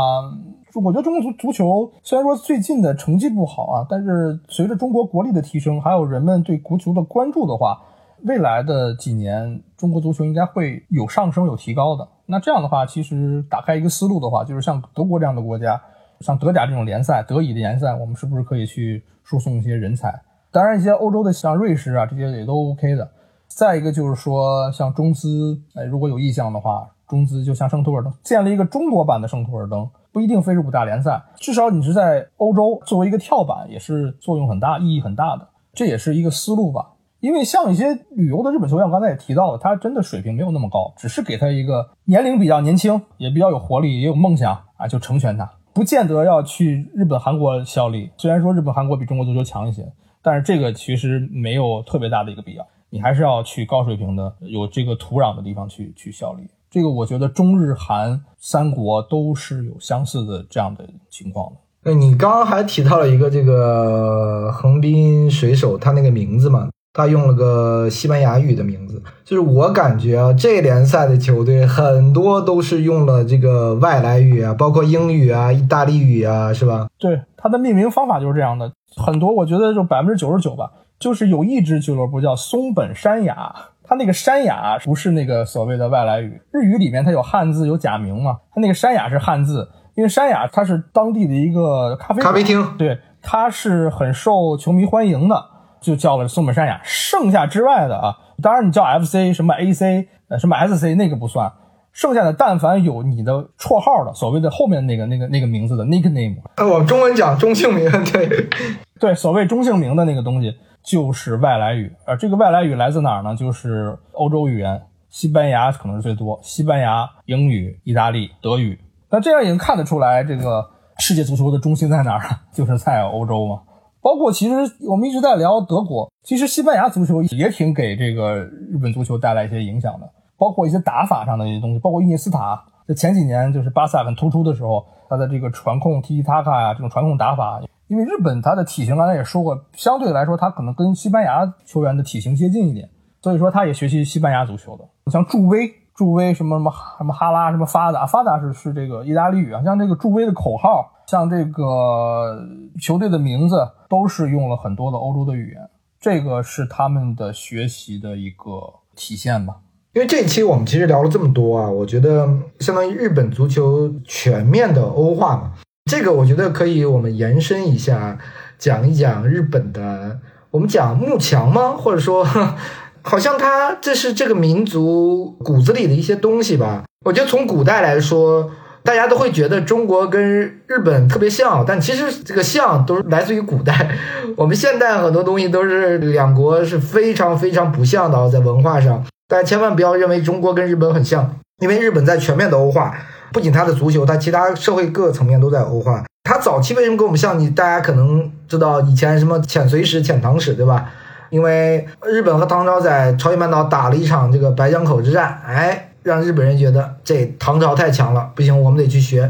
[SPEAKER 3] 我觉得中国足足球虽然说最近的成绩不好啊，但是随着中国国力的提升，还有人们对足球的关注的话，未来的几年中国足球应该会有上升、有提高的。那这样的话，其实打开一个思路的话，就是像德国这样的国家，像德甲这种联赛、德乙的联赛，我们是不是可以去输送一些人才？当然，一些欧洲的像瑞士啊，这些也都 OK 的。再一个就是说，像中资，哎，如果有意向的话，中资就像圣托尔登建了一个中国版的圣托尔登，不一定非是五大联赛，至少你是在欧洲作为一个跳板，也是作用很大、意义很大的，这也是一个思路吧。因为像一些旅游的日本球员，我刚才也提到了，他真的水平没有那么高，只是给他一个年龄比较年轻，也比较有活力，也有梦想啊，就成全他，不见得要去日本、韩国效力。虽然说日本、韩国比中国足球强一些，但是这个其实没有特别大的一个必要。你还是要去高水平的、有这个土壤的地方去去效力。这个我觉得中日韩三国都是有相似的这样的情况的。
[SPEAKER 2] 那你刚刚还提到了一个这个横滨水手，他那个名字嘛，他用了个西班牙语的名字。就是我感觉啊，这联赛的球队很多都是用了这个外来语啊，包括英语啊、意大利语啊，是吧？
[SPEAKER 3] 对，它的命名方法就是这样的。很多我觉得就百分之九十九吧。就是有一支俱乐部叫松本山雅，他那个山雅不是那个所谓的外来语，日语里面它有汉字有假名嘛，它那个山雅是汉字，因为山雅它是当地的一个咖啡
[SPEAKER 2] 咖啡厅，
[SPEAKER 3] 对，它是很受球迷欢迎的，就叫了松本山雅。剩下之外的啊，当然你叫 FC 什么 AC 呃什么 SC 那个不算，剩下的但凡有你的绰号的，所谓的后面那个那个那个名字的 nickname，
[SPEAKER 2] 呃，我们中文讲中性名，对，
[SPEAKER 3] 对，所谓中性名的那个东西就是外来语。而这个外来语来自哪儿呢？就是欧洲语言，西班牙可能是最多，西班牙、英语、意大利、德语。那这样也能看得出来，这个世界足球的中心在哪儿？就是在欧洲嘛。包括其实我们一直在聊德国，其实西班牙足球也挺给这个日本足球带来一些影响的。包括一些打法上的一些东西，包括伊涅斯塔，在前几年就是巴萨很突出的时候，他的这个传控、踢踢塔卡呀，这种传控打法，因为日本他的体型刚才也说过，相对来说他可能跟西班牙球员的体型接近一点，所以说他也学习西班牙足球的，像助威、助威什么什么什么哈拉什么发达，发达是是这个意大利语啊，像这个助威的口号，像这个球队的名字，都是用了很多的欧洲的语言，这个是他们的学习的一个体现吧。
[SPEAKER 2] 因为这一期我们其实聊了这么多啊，我觉得相当于日本足球全面的欧化嘛，这个我觉得可以我们延伸一下，讲一讲日本的，我们讲慕强吗？或者说，好像他这是这个民族骨子里的一些东西吧？我觉得从古代来说，大家都会觉得中国跟日本特别像，但其实这个像都是来自于古代，我们现代很多东西都是两国是非常非常不像的，在文化上。大家千万不要认为中国跟日本很像，因为日本在全面的欧化，不仅它的足球，它其他社会各个层面都在欧化。它早期为什么跟我们像？你大家可能知道以前什么遣隋使、遣唐使，对吧？因为日本和唐朝在朝鲜半岛打了一场这个白江口之战，哎，让日本人觉得这唐朝太强了，不行，我们得去学，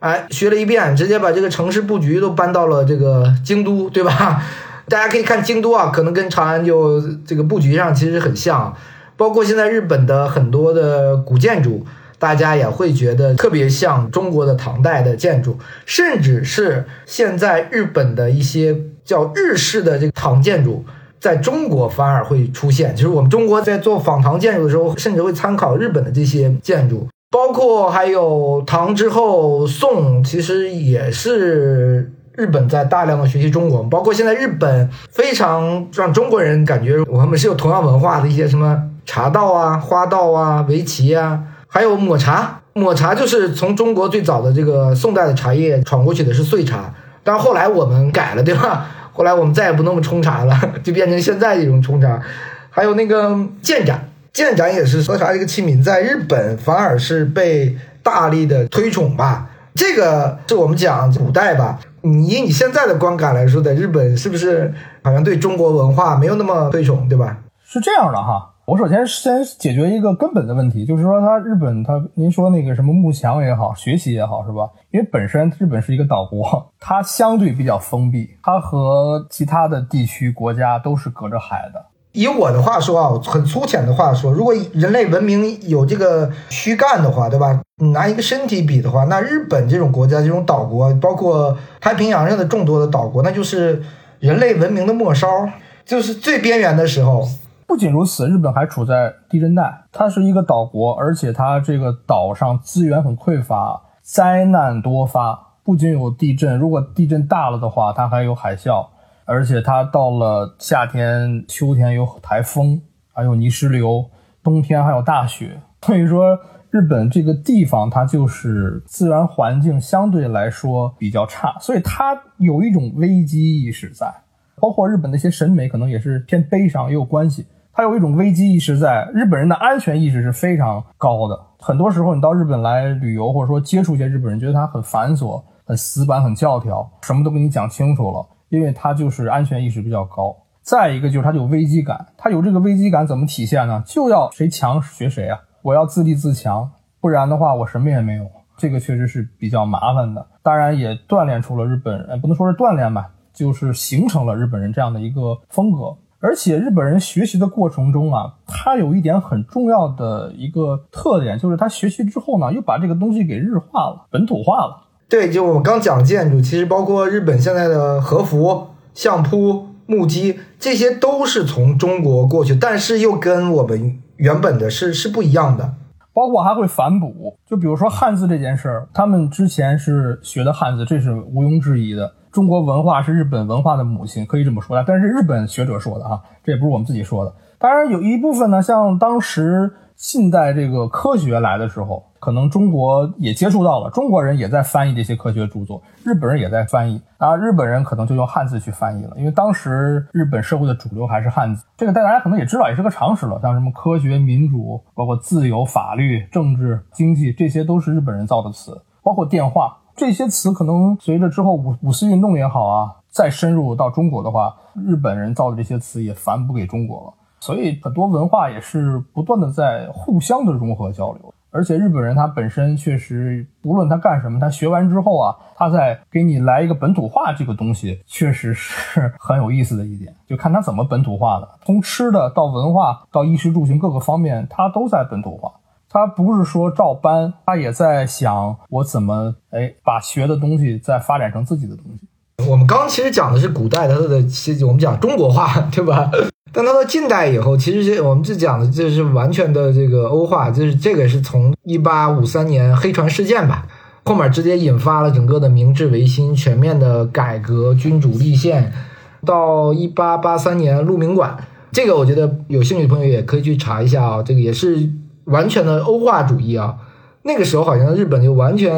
[SPEAKER 2] 哎，学了一遍，直接把这个城市布局都搬到了这个京都，对吧？大家可以看京都啊，可能跟长安就这个布局上其实很像。包括现在日本的很多的古建筑，大家也会觉得特别像中国的唐代的建筑，甚至是现在日本的一些叫日式的这个唐建筑，在中国反而会出现。就是我们中国在做仿唐建筑的时候，甚至会参考日本的这些建筑，包括还有唐之后宋，其实也是。日本在大量的学习中国，包括现在日本非常让中国人感觉我们是有同样文化的一些什么茶道啊、花道啊、围棋啊，还有抹茶。抹茶就是从中国最早的这个宋代的茶叶传过去的是碎茶，但后来我们改了，对吧？后来我们再也不那么冲茶了，就变成现在这种冲茶。还有那个建盏，建盏也是喝茶这个器皿，在日本反而是被大力的推崇吧。这个是我们讲古代吧。你以你现在的观感来说，在日本是不是好像对中国文化没有那么推崇，对吧？
[SPEAKER 3] 是这样的哈。我首先先解决一个根本的问题，就是说，它日本它您说那个什么慕强也好，学习也好，是吧？因为本身日本是一个岛国，它相对比较封闭，它和其他的地区国家都是隔着海的。
[SPEAKER 2] 以我的话说啊，很粗浅的话说，如果人类文明有这个躯干的话，对吧？你拿一个身体比的话，那日本这种国家、这种岛国，包括太平洋上的众多的岛国，那就是人类文明的末梢，就是最边缘的时候。
[SPEAKER 3] 不仅如此，日本还处在地震带，它是一个岛国，而且它这个岛上资源很匮乏，灾难多发。不仅有地震，如果地震大了的话，它还有海啸。而且它到了夏天、秋天有台风，还有泥石流，冬天还有大雪。所以说，日本这个地方它就是自然环境相对来说比较差，所以它有一种危机意识在。包括日本的一些审美可能也是偏悲伤，也有关系。他有一种危机意识在，日本人的安全意识是非常高的。很多时候你到日本来旅游，或者说接触一些日本人，觉得他很繁琐、很死板、很教条，什么都跟你讲清楚了。因为他就是安全意识比较高，再一个就是他有危机感，他有这个危机感怎么体现呢？就要谁强学谁啊！我要自立自强，不然的话我什么也没有。这个确实是比较麻烦的，当然也锻炼出了日本人，不能说是锻炼吧，就是形成了日本人这样的一个风格。而且日本人学习的过程中啊，他有一点很重要的一个特点，就是他学习之后呢，又把这个东西给日化了、本土化了。
[SPEAKER 2] 对，就我们刚讲建筑，其实包括日本现在的和服、相扑、木屐，这些都是从中国过去，但是又跟我们原本的是是不一样的。
[SPEAKER 3] 包括还会反哺，就比如说汉字这件事儿，他们之前是学的汉字，这是毋庸置疑的。中国文化是日本文化的母亲，可以这么说的。但是日本学者说的哈，这也不是我们自己说的。当然有一部分呢，像当时近代这个科学来的时候，可能中国也接触到了，中国人也在翻译这些科学著作，日本人也在翻译，啊，日本人可能就用汉字去翻译了，因为当时日本社会的主流还是汉字，这个大家可能也知道，也是个常识了。像什么科学、民主，包括自由、法律、政治、经济，这些都是日本人造的词，包括电话这些词，可能随着之后五五四运动也好啊，再深入到中国的话，日本人造的这些词也反哺给中国了。所以很多文化也是不断的在互相的融合交流，而且日本人他本身确实，不论他干什么，他学完之后啊，他再给你来一个本土化这个东西，确实是很有意思的一点。就看他怎么本土化的，从吃的到文化到衣食住行各个方面，他都在本土化。他不是说照搬，他也在想我怎么哎把学的东西再发展成自己的东西。
[SPEAKER 2] 我们刚其实讲的是古代它的其实，我们讲中国话，对吧？但它到近代以后，其实这我们这讲的就是完全的这个欧化，就是这个是从一八五三年黑船事件吧，后面直接引发了整个的明治维新全面的改革，君主立宪，到一八八三年鹿鸣馆，这个我觉得有兴趣的朋友也可以去查一下啊，这个也是完全的欧化主义啊。那个时候好像日本就完全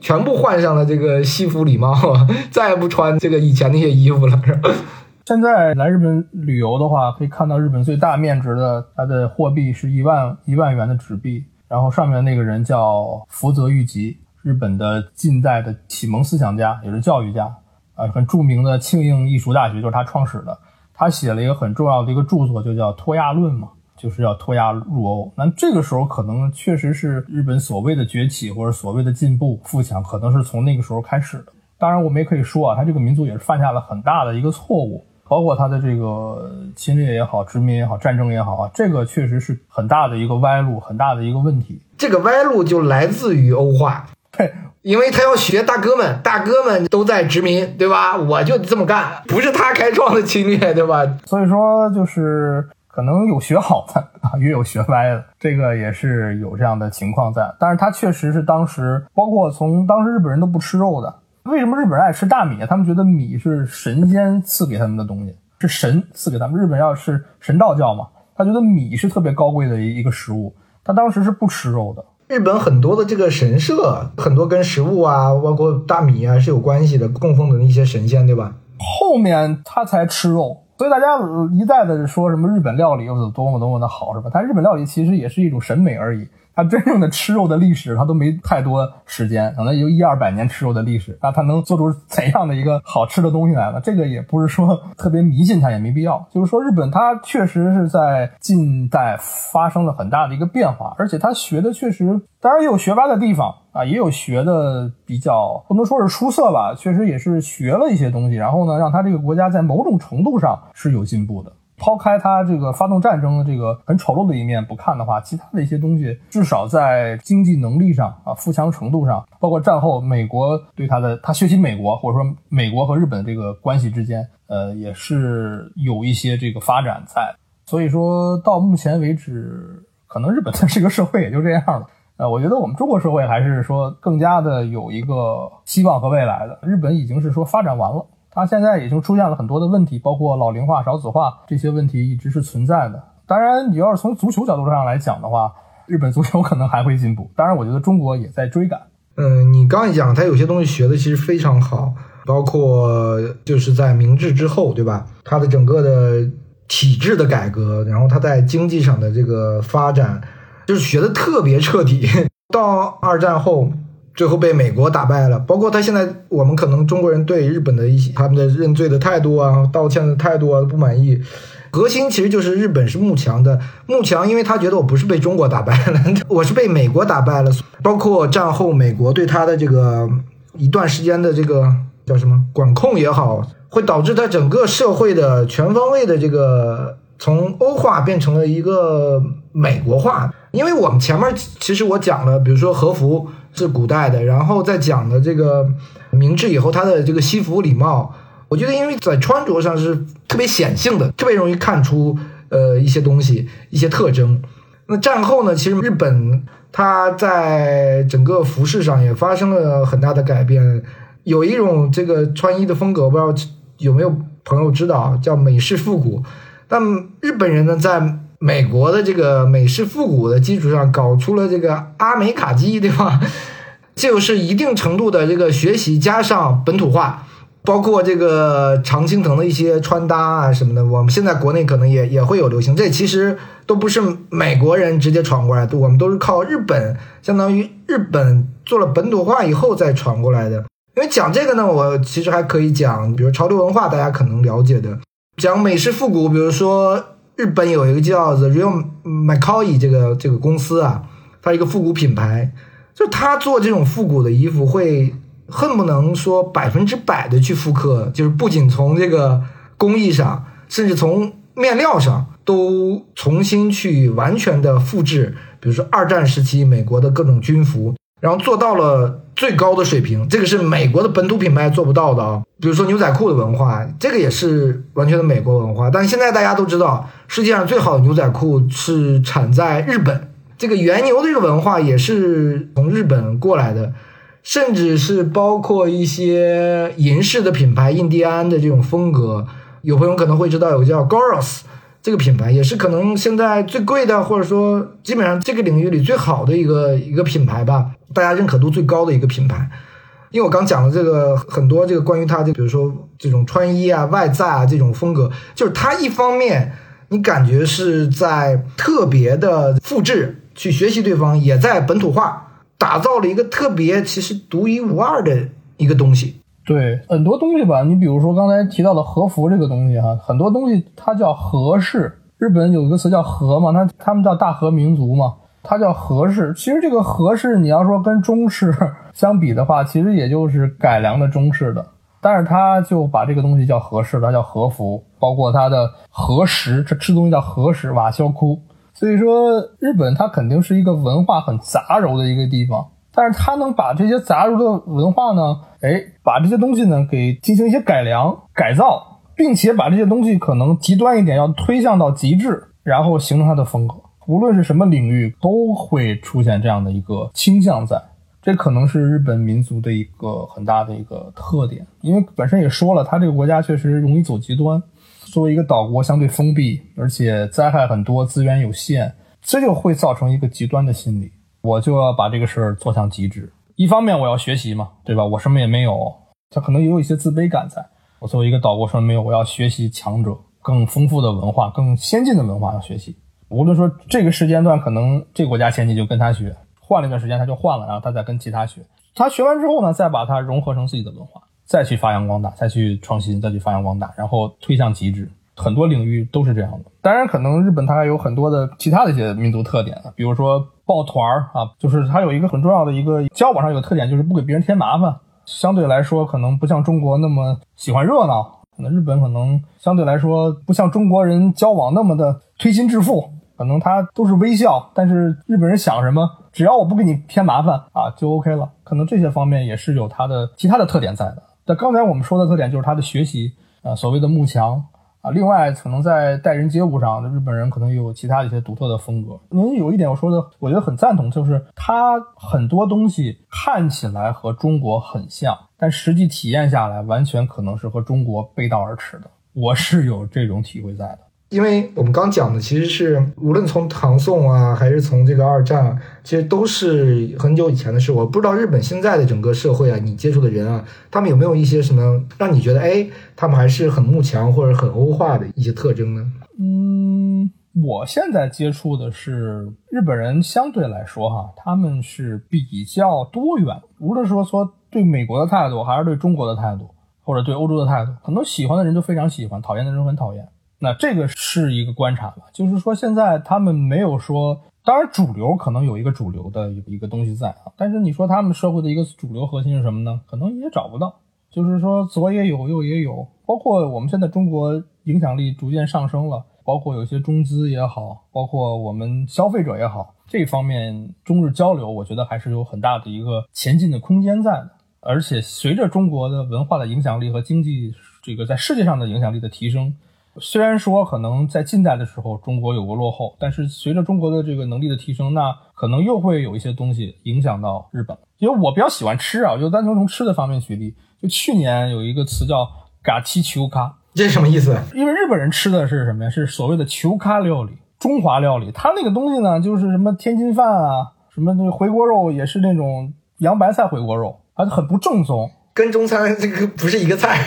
[SPEAKER 2] 全部换上了这个西服礼帽，再也不穿这个以前那些衣服了。
[SPEAKER 3] 现在来日本旅游的话，可以看到日本最大面值的它的货币是一万一万元的纸币，然后上面那个人叫福泽谕吉，日本的近代的启蒙思想家，也是教育家，啊，很著名的庆应艺术大学就是他创始的。他写了一个很重要的一个著作，就叫《脱亚论》嘛，就是要脱亚入欧。那这个时候可能确实是日本所谓的崛起或者所谓的进步富强，可能是从那个时候开始的。当然，我们也可以说啊，他这个民族也是犯下了很大的一个错误。包括他的这个侵略也好，殖民也好，战争也好啊，这个确实是很大的一个歪路，很大的一个问题。
[SPEAKER 2] 这个歪路就来自于欧化，
[SPEAKER 3] 对，
[SPEAKER 2] 因为他要学大哥们，大哥们都在殖民，对吧？我就这么干，不是他开创的侵略，对吧？
[SPEAKER 3] 所以说，就是可能有学好的啊，也有学歪的，这个也是有这样的情况在。但是他确实是当时，包括从当时日本人都不吃肉的。为什么日本人爱吃大米啊？他们觉得米是神仙赐给他们的东西，是神赐给他们。日本要是神道教嘛，他觉得米是特别高贵的一个食物。他当时是不吃肉的。
[SPEAKER 2] 日本很多的这个神社，很多跟食物啊，包括大米啊是有关系的，供奉的那些神仙，对吧？
[SPEAKER 3] 后面他才吃肉，所以大家一再的说什么日本料理有多么多么的好，是吧？但日本料理其实也是一种审美而已。他真正的吃肉的历史，他都没太多时间，可能有一二百年吃肉的历史。那他能做出怎样的一个好吃的东西来呢？这个也不是说 特别迷信他，也没必要。就是说，日本它确实是在近代发生了很大的一个变化，而且他学的确实，当然也有学霸的地方啊，也有学的比较不能说是出色吧，确实也是学了一些东西，然后呢，让他这个国家在某种程度上是有进步的。抛开他这个发动战争的这个很丑陋的一面不看的话，其他的一些东西，至少在经济能力上啊，富强程度上，包括战后美国对他的他学习美国，或者说美国和日本这个关系之间，呃，也是有一些这个发展在。所以说到目前为止，可能日本的这个社会也就这样了。呃，我觉得我们中国社会还是说更加的有一个希望和未来的。日本已经是说发展完了。它现在已经出现了很多的问题，包括老龄化、少子化这些问题一直是存在的。当然，你要是从足球角度上来讲的话，日本足球可能还会进步。当然，我觉得中国也在追赶。
[SPEAKER 2] 嗯，你刚一讲，它有些东西学的其实非常好，包括就是在明治之后，对吧？它的整个的体制的改革，然后它在经济上的这个发展，就是学的特别彻底。到二战后。最后被美国打败了，包括他现在，我们可能中国人对日本的一些他们的认罪的态度啊、道歉的态度啊不满意，核心其实就是日本是慕强的，慕强，因为他觉得我不是被中国打败了，我是被美国打败了。包括战后美国对他的这个一段时间的这个叫什么管控也好，会导致他整个社会的全方位的这个从欧化变成了一个美国化。因为我们前面其实我讲了，比如说和服。是古代的，然后再讲的这个明治以后，他的这个西服礼帽，我觉得因为在穿着上是特别显性的，特别容易看出呃一些东西、一些特征。那战后呢，其实日本它在整个服饰上也发生了很大的改变，有一种这个穿衣的风格，不知道有没有朋友知道，叫美式复古。但日本人呢，在美国的这个美式复古的基础上搞出了这个阿美卡基，对吧？就是一定程度的这个学习加上本土化，包括这个常青藤的一些穿搭啊什么的，我们现在国内可能也也会有流行。这其实都不是美国人直接传过来的，我们都是靠日本，相当于日本做了本土化以后再传过来的。因为讲这个呢，我其实还可以讲，比如潮流文化，大家可能了解的，讲美式复古，比如说日本有一个叫 The Real McCoy 这个这个公司啊，它一个复古品牌。就他做这种复古的衣服，会恨不能说百分之百的去复刻，就是不仅从这个工艺上，甚至从面料上都重新去完全的复制。比如说二战时期美国的各种军服，然后做到了最高的水平，这个是美国的本土品牌做不到的啊。比如说牛仔裤的文化，这个也是完全的美国文化。但现在大家都知道，世界上最好的牛仔裤是产在日本。这个原牛的这个文化也是从日本过来的，甚至是包括一些银饰的品牌，印第安的这种风格。有朋友可能会知道有个叫 Goros 这个品牌，也是可能现在最贵的，或者说基本上这个领域里最好的一个一个品牌吧，大家认可度最高的一个品牌。因为我刚讲了这个很多这个关于它的，比如说这种穿衣啊、外在啊这种风格，就是它一方面你感觉是在特别的复制。去学习对方，也在本土化打造了一个特别、其实独一无二的一个东西。
[SPEAKER 3] 对很多东西吧，你比如说刚才提到的和服这个东西哈，很多东西它叫和式。日本有一个词叫和嘛，它他们叫大和民族嘛，它叫和式。其实这个和式，你要说跟中式相比的话，其实也就是改良的中式的，但是他就把这个东西叫和式，它叫和服，包括它的和食，这吃东西叫和食瓦肖库。所以说，日本它肯定是一个文化很杂糅的一个地方，但是他能把这些杂糅的文化呢，哎，把这些东西呢给进行一些改良、改造，并且把这些东西可能极端一点要推向到极致，然后形成它的风格。无论是什么领域，都会出现这样的一个倾向在。这可能是日本民族的一个很大的一个特点，因为本身也说了，它这个国家确实容易走极端。作为一个岛国，相对封闭，而且灾害很多，资源有限，这就会造成一个极端的心理。我就要把这个事儿做向极致。一方面我要学习嘛，对吧？我什么也没有，他可能也有一些自卑感在。我作为一个岛国，什么没有？我要学习强者，更丰富的文化，更先进的文化要学习。无论说这个时间段，可能这国家先进就跟他学，换了一段时间他就换了，然后他再跟其他学。他学完之后呢，再把它融合成自己的文化。再去发扬光大，再去创新，再去发扬光大，然后推向极致。很多领域都是这样的。当然，可能日本它还有很多的其他的一些民族特点比如说抱团儿啊，就是它有一个很重要的一个交往上有个特点，就是不给别人添麻烦。相对来说，可能不像中国那么喜欢热闹。可能日本可能相对来说不像中国人交往那么的推心置腹，可能他都是微笑。但是日本人想什么，只要我不给你添麻烦啊，就 OK 了。可能这些方面也是有它的其他的特点在的。那刚才我们说的特点就是他的学习，啊，所谓的慕强啊。另外，可能在待人接物上，日本人可能也有其他一些独特的风格。您有一点我说的，我觉得很赞同，就是他很多东西看起来和中国很像，但实际体验下来，完全可能是和中国背道而驰的。我是有这种体会在的。
[SPEAKER 2] 因为我们刚讲的其实是无论从唐宋啊，还是从这个二战，其实都是很久以前的事。我不知道日本现在的整个社会啊，你接触的人啊，他们有没有一些什么让你觉得，哎，他们还是很慕强或者很欧化的一些特征呢？
[SPEAKER 3] 嗯，我现在接触的是日本人，相对来说哈，他们是比较多元，无论说说对美国的态度，还是对中国的态度，或者对欧洲的态度，很多喜欢的人就非常喜欢，讨厌的人很讨厌。那这个是一个观察吧，就是说现在他们没有说，当然主流可能有一个主流的一个东西在啊，但是你说他们社会的一个主流核心是什么呢？可能也找不到。就是说左也有，右也有，包括我们现在中国影响力逐渐上升了，包括有些中资也好，包括我们消费者也好，这方面中日交流，我觉得还是有很大的一个前进的空间在的。而且随着中国的文化的影响力和经济这个在世界上的影响力的提升。虽然说可能在近代的时候中国有过落后，但是随着中国的这个能力的提升，那可能又会有一些东西影响到日本。因为我比较喜欢吃啊，就单纯从吃的方面举例，就去年有一个词叫“嘎七球咖”，
[SPEAKER 2] 这是什么意思？
[SPEAKER 3] 因为日本人吃的是什么呀？是所谓的球咖料理，中华料理。它那个东西呢，就是什么天津饭啊，什么那个回锅肉也是那种洋白菜回锅肉，还很不正宗。
[SPEAKER 2] 跟中餐这个不是一个菜。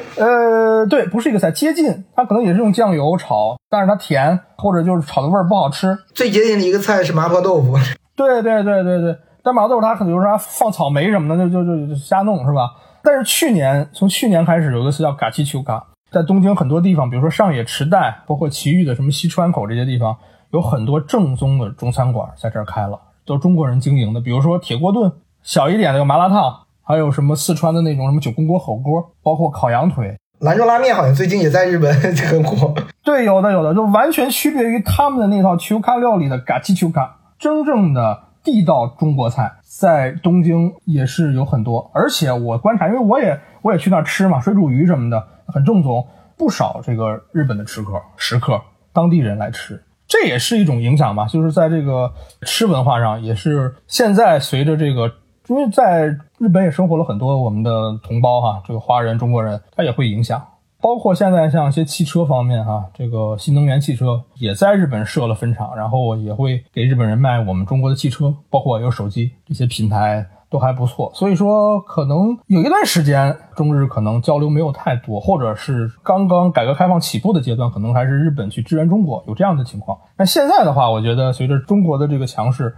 [SPEAKER 3] 呃，对，不是一个菜，接近。它可能也是用酱油炒，但是它甜，或者就是炒的味儿不好吃。
[SPEAKER 2] 最接近的一个菜是麻婆豆腐。
[SPEAKER 3] 对对对对对，但麻婆豆腐它可能就是放草莓什么的，就就就瞎弄是吧？但是去年从去年开始有一个词叫嘎七球嘎，在东京很多地方，比如说上野池袋，包括埼玉的什么西川口这些地方，有很多正宗的中餐馆在这儿开了，都是中国人经营的。比如说铁锅炖，小一点的有麻辣烫，还有什么四川的那种什么九宫锅火锅，包括烤羊腿。
[SPEAKER 2] 兰州拉面好像最近也在日本很火。
[SPEAKER 3] 对，有的有的，就完全区别于他们的那套球咖料理的嘎七球咖，真正的地道中国菜在东京也是有很多。而且我观察，因为我也我也去那儿吃嘛，水煮鱼什么的很正宗，不少这个日本的吃客食客当地人来吃，这也是一种影响吧。就是在这个吃文化上，也是现在随着这个。因为在日本也生活了很多我们的同胞哈，这个华人、中国人，他也会影响。包括现在像一些汽车方面哈，这个新能源汽车也在日本设了分厂，然后也会给日本人卖我们中国的汽车，包括有手机这些品牌都还不错。所以说，可能有一段时间中日可能交流没有太多，或者是刚刚改革开放起步的阶段，可能还是日本去支援中国有这样的情况。但现在的话，我觉得随着中国的这个强势。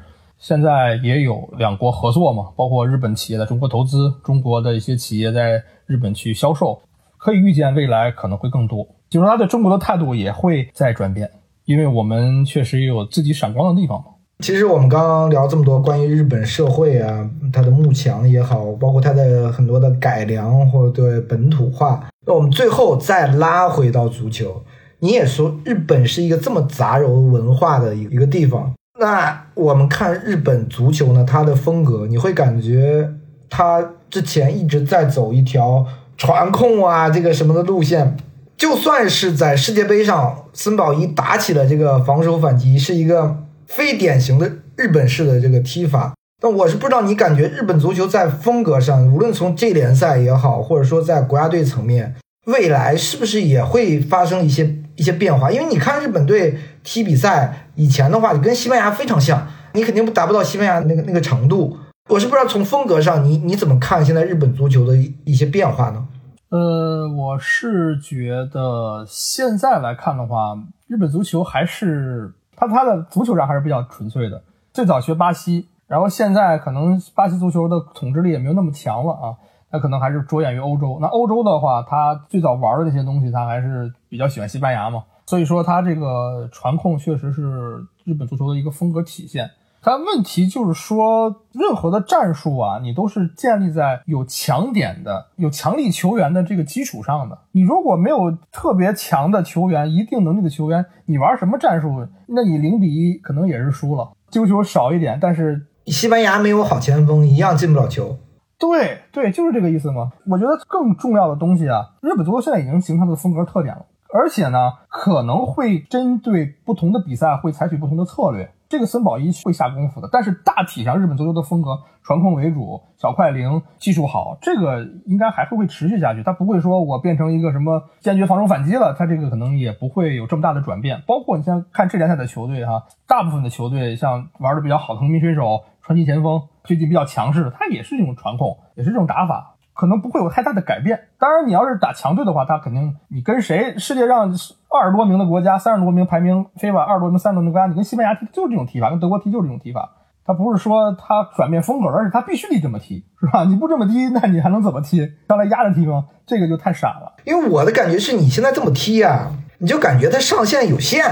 [SPEAKER 3] 现在也有两国合作嘛，包括日本企业在中国投资，中国的一些企业在日本去销售，可以预见未来可能会更多。就是他对中国的态度也会在转变，因为我们确实也有自己闪光的地方嘛。
[SPEAKER 2] 其实我们刚刚聊这么多关于日本社会啊，它的幕墙也好，包括它的很多的改良或者对本土化，那我们最后再拉回到足球，你也说日本是一个这么杂糅文化的一个地方。那我们看日本足球呢，它的风格，你会感觉它之前一直在走一条传控啊，这个什么的路线。就算是在世界杯上，森保一打起了这个防守反击，是一个非典型的日本式的这个踢法。但我是不知道，你感觉日本足球在风格上，无论从 J 联赛也好，或者说在国家队层面，未来是不是也会发生一些一些变化？因为你看日本队踢比赛。以前的话，你跟西班牙非常像，你肯定达不到西班牙那个那个程度。我是不知道从风格上，你你怎么看现在日本足球的一些变化呢？
[SPEAKER 3] 呃，我是觉得现在来看的话，日本足球还是它它的足球上还是比较纯粹的。最早学巴西，然后现在可能巴西足球的统治力也没有那么强了啊，那可能还是着眼于欧洲。那欧洲的话，他最早玩的那些东西，他还是比较喜欢西班牙嘛。所以说，他这个传控确实是日本足球的一个风格体现。但问题就是说，任何的战术啊，你都是建立在有强点的、有强力球员的这个基础上的。你如果没有特别强的球员、一定能力的球员，你玩什么战术？那你零比一可能也是输了。丢球少一点，但是
[SPEAKER 2] 西班牙没有好前锋，一样进不了球。
[SPEAKER 3] 对对，就是这个意思嘛。我觉得更重要的东西啊，日本足球现在已经形成的风格特点了。而且呢，可能会针对不同的比赛会采取不同的策略。这个森保一会下功夫的。但是大体上，日本足球的风格传控为主，小快灵，技术好，这个应该还是会持续下去。他不会说我变成一个什么坚决防守反击了，他这个可能也不会有这么大的转变。包括你像看这联赛的球队哈，大部分的球队像玩的比较好的横滨水手、传奇前锋，最近比较强势的，他也是这种传控，也是这种打法。可能不会有太大的改变。当然，你要是打强队的话，他肯定你跟谁世界上二十多名的国家、三十多名排名非法二十多名、三十多名国家，你跟西班牙踢就是这种踢法，跟德国踢就是这种踢法。他不是说他转变风格，而是他必须得这么踢，是吧？你不这么踢，那你还能怎么踢？上来压着踢吗？这个就太傻了。
[SPEAKER 2] 因为我的感觉是你现在这么踢呀，你就感觉他上限有限。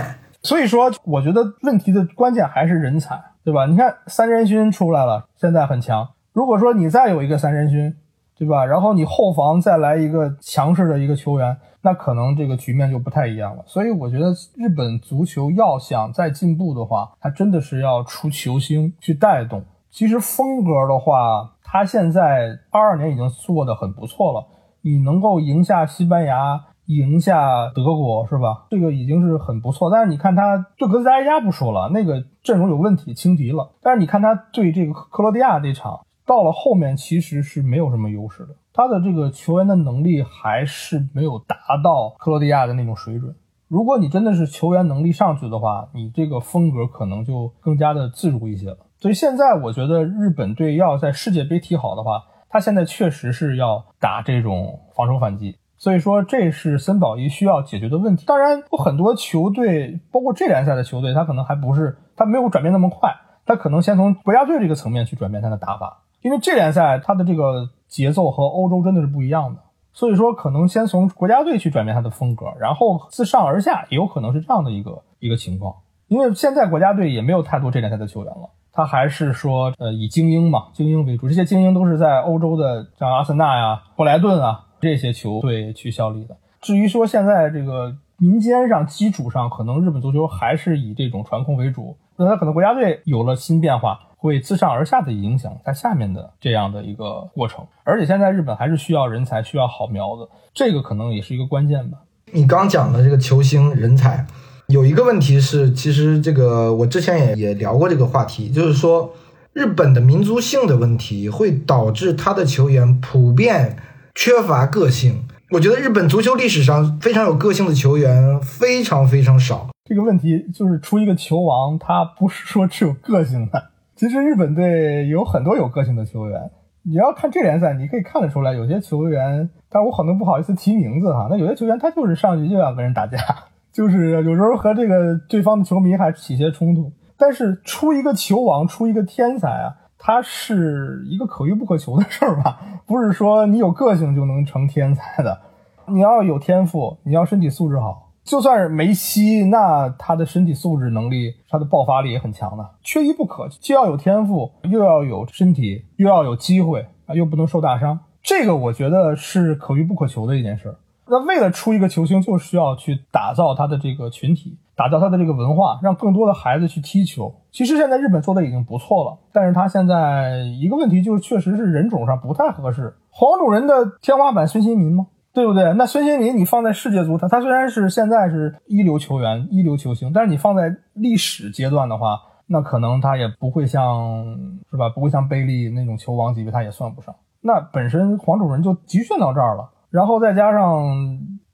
[SPEAKER 3] 所以说，我觉得问题的关键还是人才，对吧？你看三人勋出来了，现在很强。如果说你再有一个三人勋，对吧？然后你后防再来一个强势的一个球员，那可能这个局面就不太一样了。所以我觉得日本足球要想再进步的话，它真的是要出球星去带动。其实风格的话，它现在二二年已经做的很不错了。你能够赢下西班牙，赢下德国，是吧？这个已经是很不错。但是你看他对格斯达黎加不说了，那个阵容有问题，轻敌了。但是你看他对这个克罗地亚这场。到了后面其实是没有什么优势的，他的这个球员的能力还是没有达到克罗地亚的那种水准。如果你真的是球员能力上去的话，你这个风格可能就更加的自如一些了。所以现在我觉得日本队要在世界杯踢好的话，他现在确实是要打这种防守反击。所以说，这是森保一需要解决的问题。当然，有很多球队，包括这联赛的球队，他可能还不是，他没有转变那么快，他可能先从国家队这个层面去转变他的打法，因为这联赛他的这个节奏和欧洲真的是不一样的。所以说，可能先从国家队去转变他的风格，然后自上而下也有可能是这样的一个一个情况。因为现在国家队也没有太多这联赛的球员了，他还是说，呃，以精英嘛，精英为主。这些精英都是在欧洲的，像阿森纳呀、布莱顿啊这些球队去效力的。至于说现在这个民间上基础上，可能日本足球还是以这种传控为主，那他可能国家队有了新变化。会自上而下的影响在下面的这样的一个过程，而且现在日本还是需要人才，需要好苗子，这个可能也是一个关键吧。
[SPEAKER 2] 你刚讲的这个球星人才，有一个问题是，其实这个我之前也也聊过这个话题，就是说日本的民族性的问题会导致他的球员普遍缺乏个性。我觉得日本足球历史上非常有个性的球员非常非常少。
[SPEAKER 3] 这个问题就是出一个球王，他不是说只有个性的。其实日本队有很多有个性的球员，你要看这联赛，你可以看得出来，有些球员，但我可能不好意思提名字哈。那有些球员他就是上去就要跟人打架，就是有时候和这个对方的球迷还起些冲突。但是出一个球王，出一个天才啊，他是一个可遇不可求的事儿吧？不是说你有个性就能成天才的，你要有天赋，你要身体素质好。就算是梅西，那他的身体素质能力，他的爆发力也很强的，缺一不可，既要有天赋，又要有身体，又要有机会啊，又不能受大伤，这个我觉得是可遇不可求的一件事。那为了出一个球星，就需要去打造他的这个群体，打造他的这个文化，让更多的孩子去踢球。其实现在日本做的已经不错了，但是他现在一个问题就是，确实是人种上不太合适。黄种人的天花板孙兴民吗？对不对？那孙兴民你放在世界足坛，他虽然是现在是一流球员、一流球星，但是你放在历史阶段的话，那可能他也不会像是吧？不会像贝利那种球王级别，他也算不上。那本身黄种人就局限到这儿了，然后再加上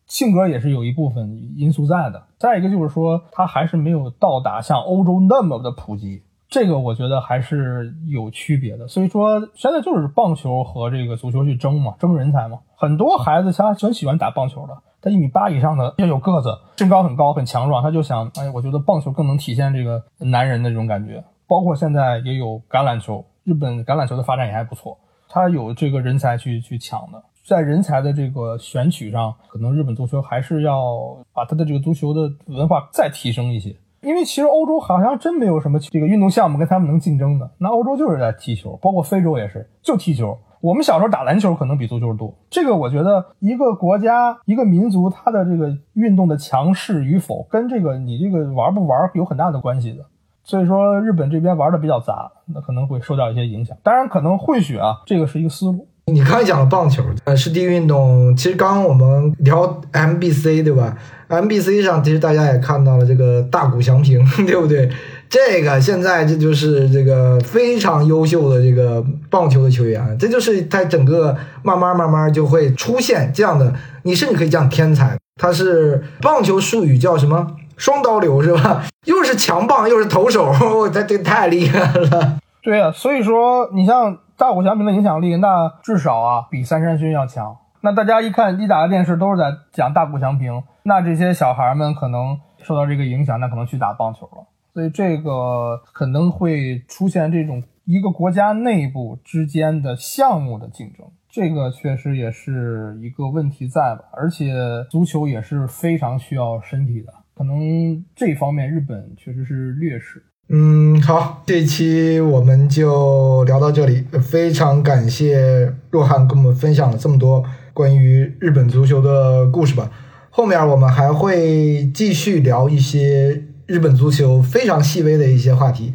[SPEAKER 3] 性格也是有一部分因素在的。再一个就是说，他还是没有到达像欧洲那么的普及。这个我觉得还是有区别的，所以说现在就是棒球和这个足球去争嘛，争人才嘛。很多孩子他很喜欢打棒球的，他一米八以上的要有个子，身高很高很强壮，他就想，哎，我觉得棒球更能体现这个男人的这种感觉。包括现在也有橄榄球，日本橄榄球的发展也还不错，他有这个人才去去抢的，在人才的这个选取上，可能日本足球还是要把他的这个足球的文化再提升一些。因为其实欧洲好像真没有什么这个运动项目跟他们能竞争的，那欧洲就是在踢球，包括非洲也是就踢球。我们小时候打篮球可能比足球多，这个我觉得一个国家一个民族它的这个运动的强势与否，跟这个你这个玩不玩有很大的关系的。所以说日本这边玩的比较杂，那可能会受到一些影响。当然可能混血啊，这个是一个思路。
[SPEAKER 2] 你刚才讲了棒球，呃，是第一运动。其实刚刚我们聊 MBC 对吧？MBC 上其实大家也看到了这个大谷翔平，对不对？这个现在这就是这个非常优秀的这个棒球的球员，这就是他整个慢慢慢慢就会出现这样的，你甚至可以讲天才。他是棒球术语叫什么？双刀流是吧？又是强棒又是投手，他这太厉害了。
[SPEAKER 3] 对啊，所以说你像。大谷翔平的影响力，那至少啊比三山勋要强。那大家一看一打开电视都是在讲大谷翔平，那这些小孩们可能受到这个影响，那可能去打棒球了。所以这个可能会出现这种一个国家内部之间的项目的竞争，这个确实也是一个问题在吧。而且足球也是非常需要身体的，可能这方面日本确实是劣势。
[SPEAKER 2] 嗯，好，这期我们就聊到这里。非常感谢若涵跟我们分享了这么多关于日本足球的故事吧。后面我们还会继续聊一些日本足球非常细微的一些话题。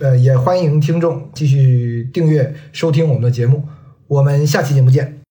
[SPEAKER 2] 呃，也欢迎听众继续订阅收听我们的节目。我们下期节目见。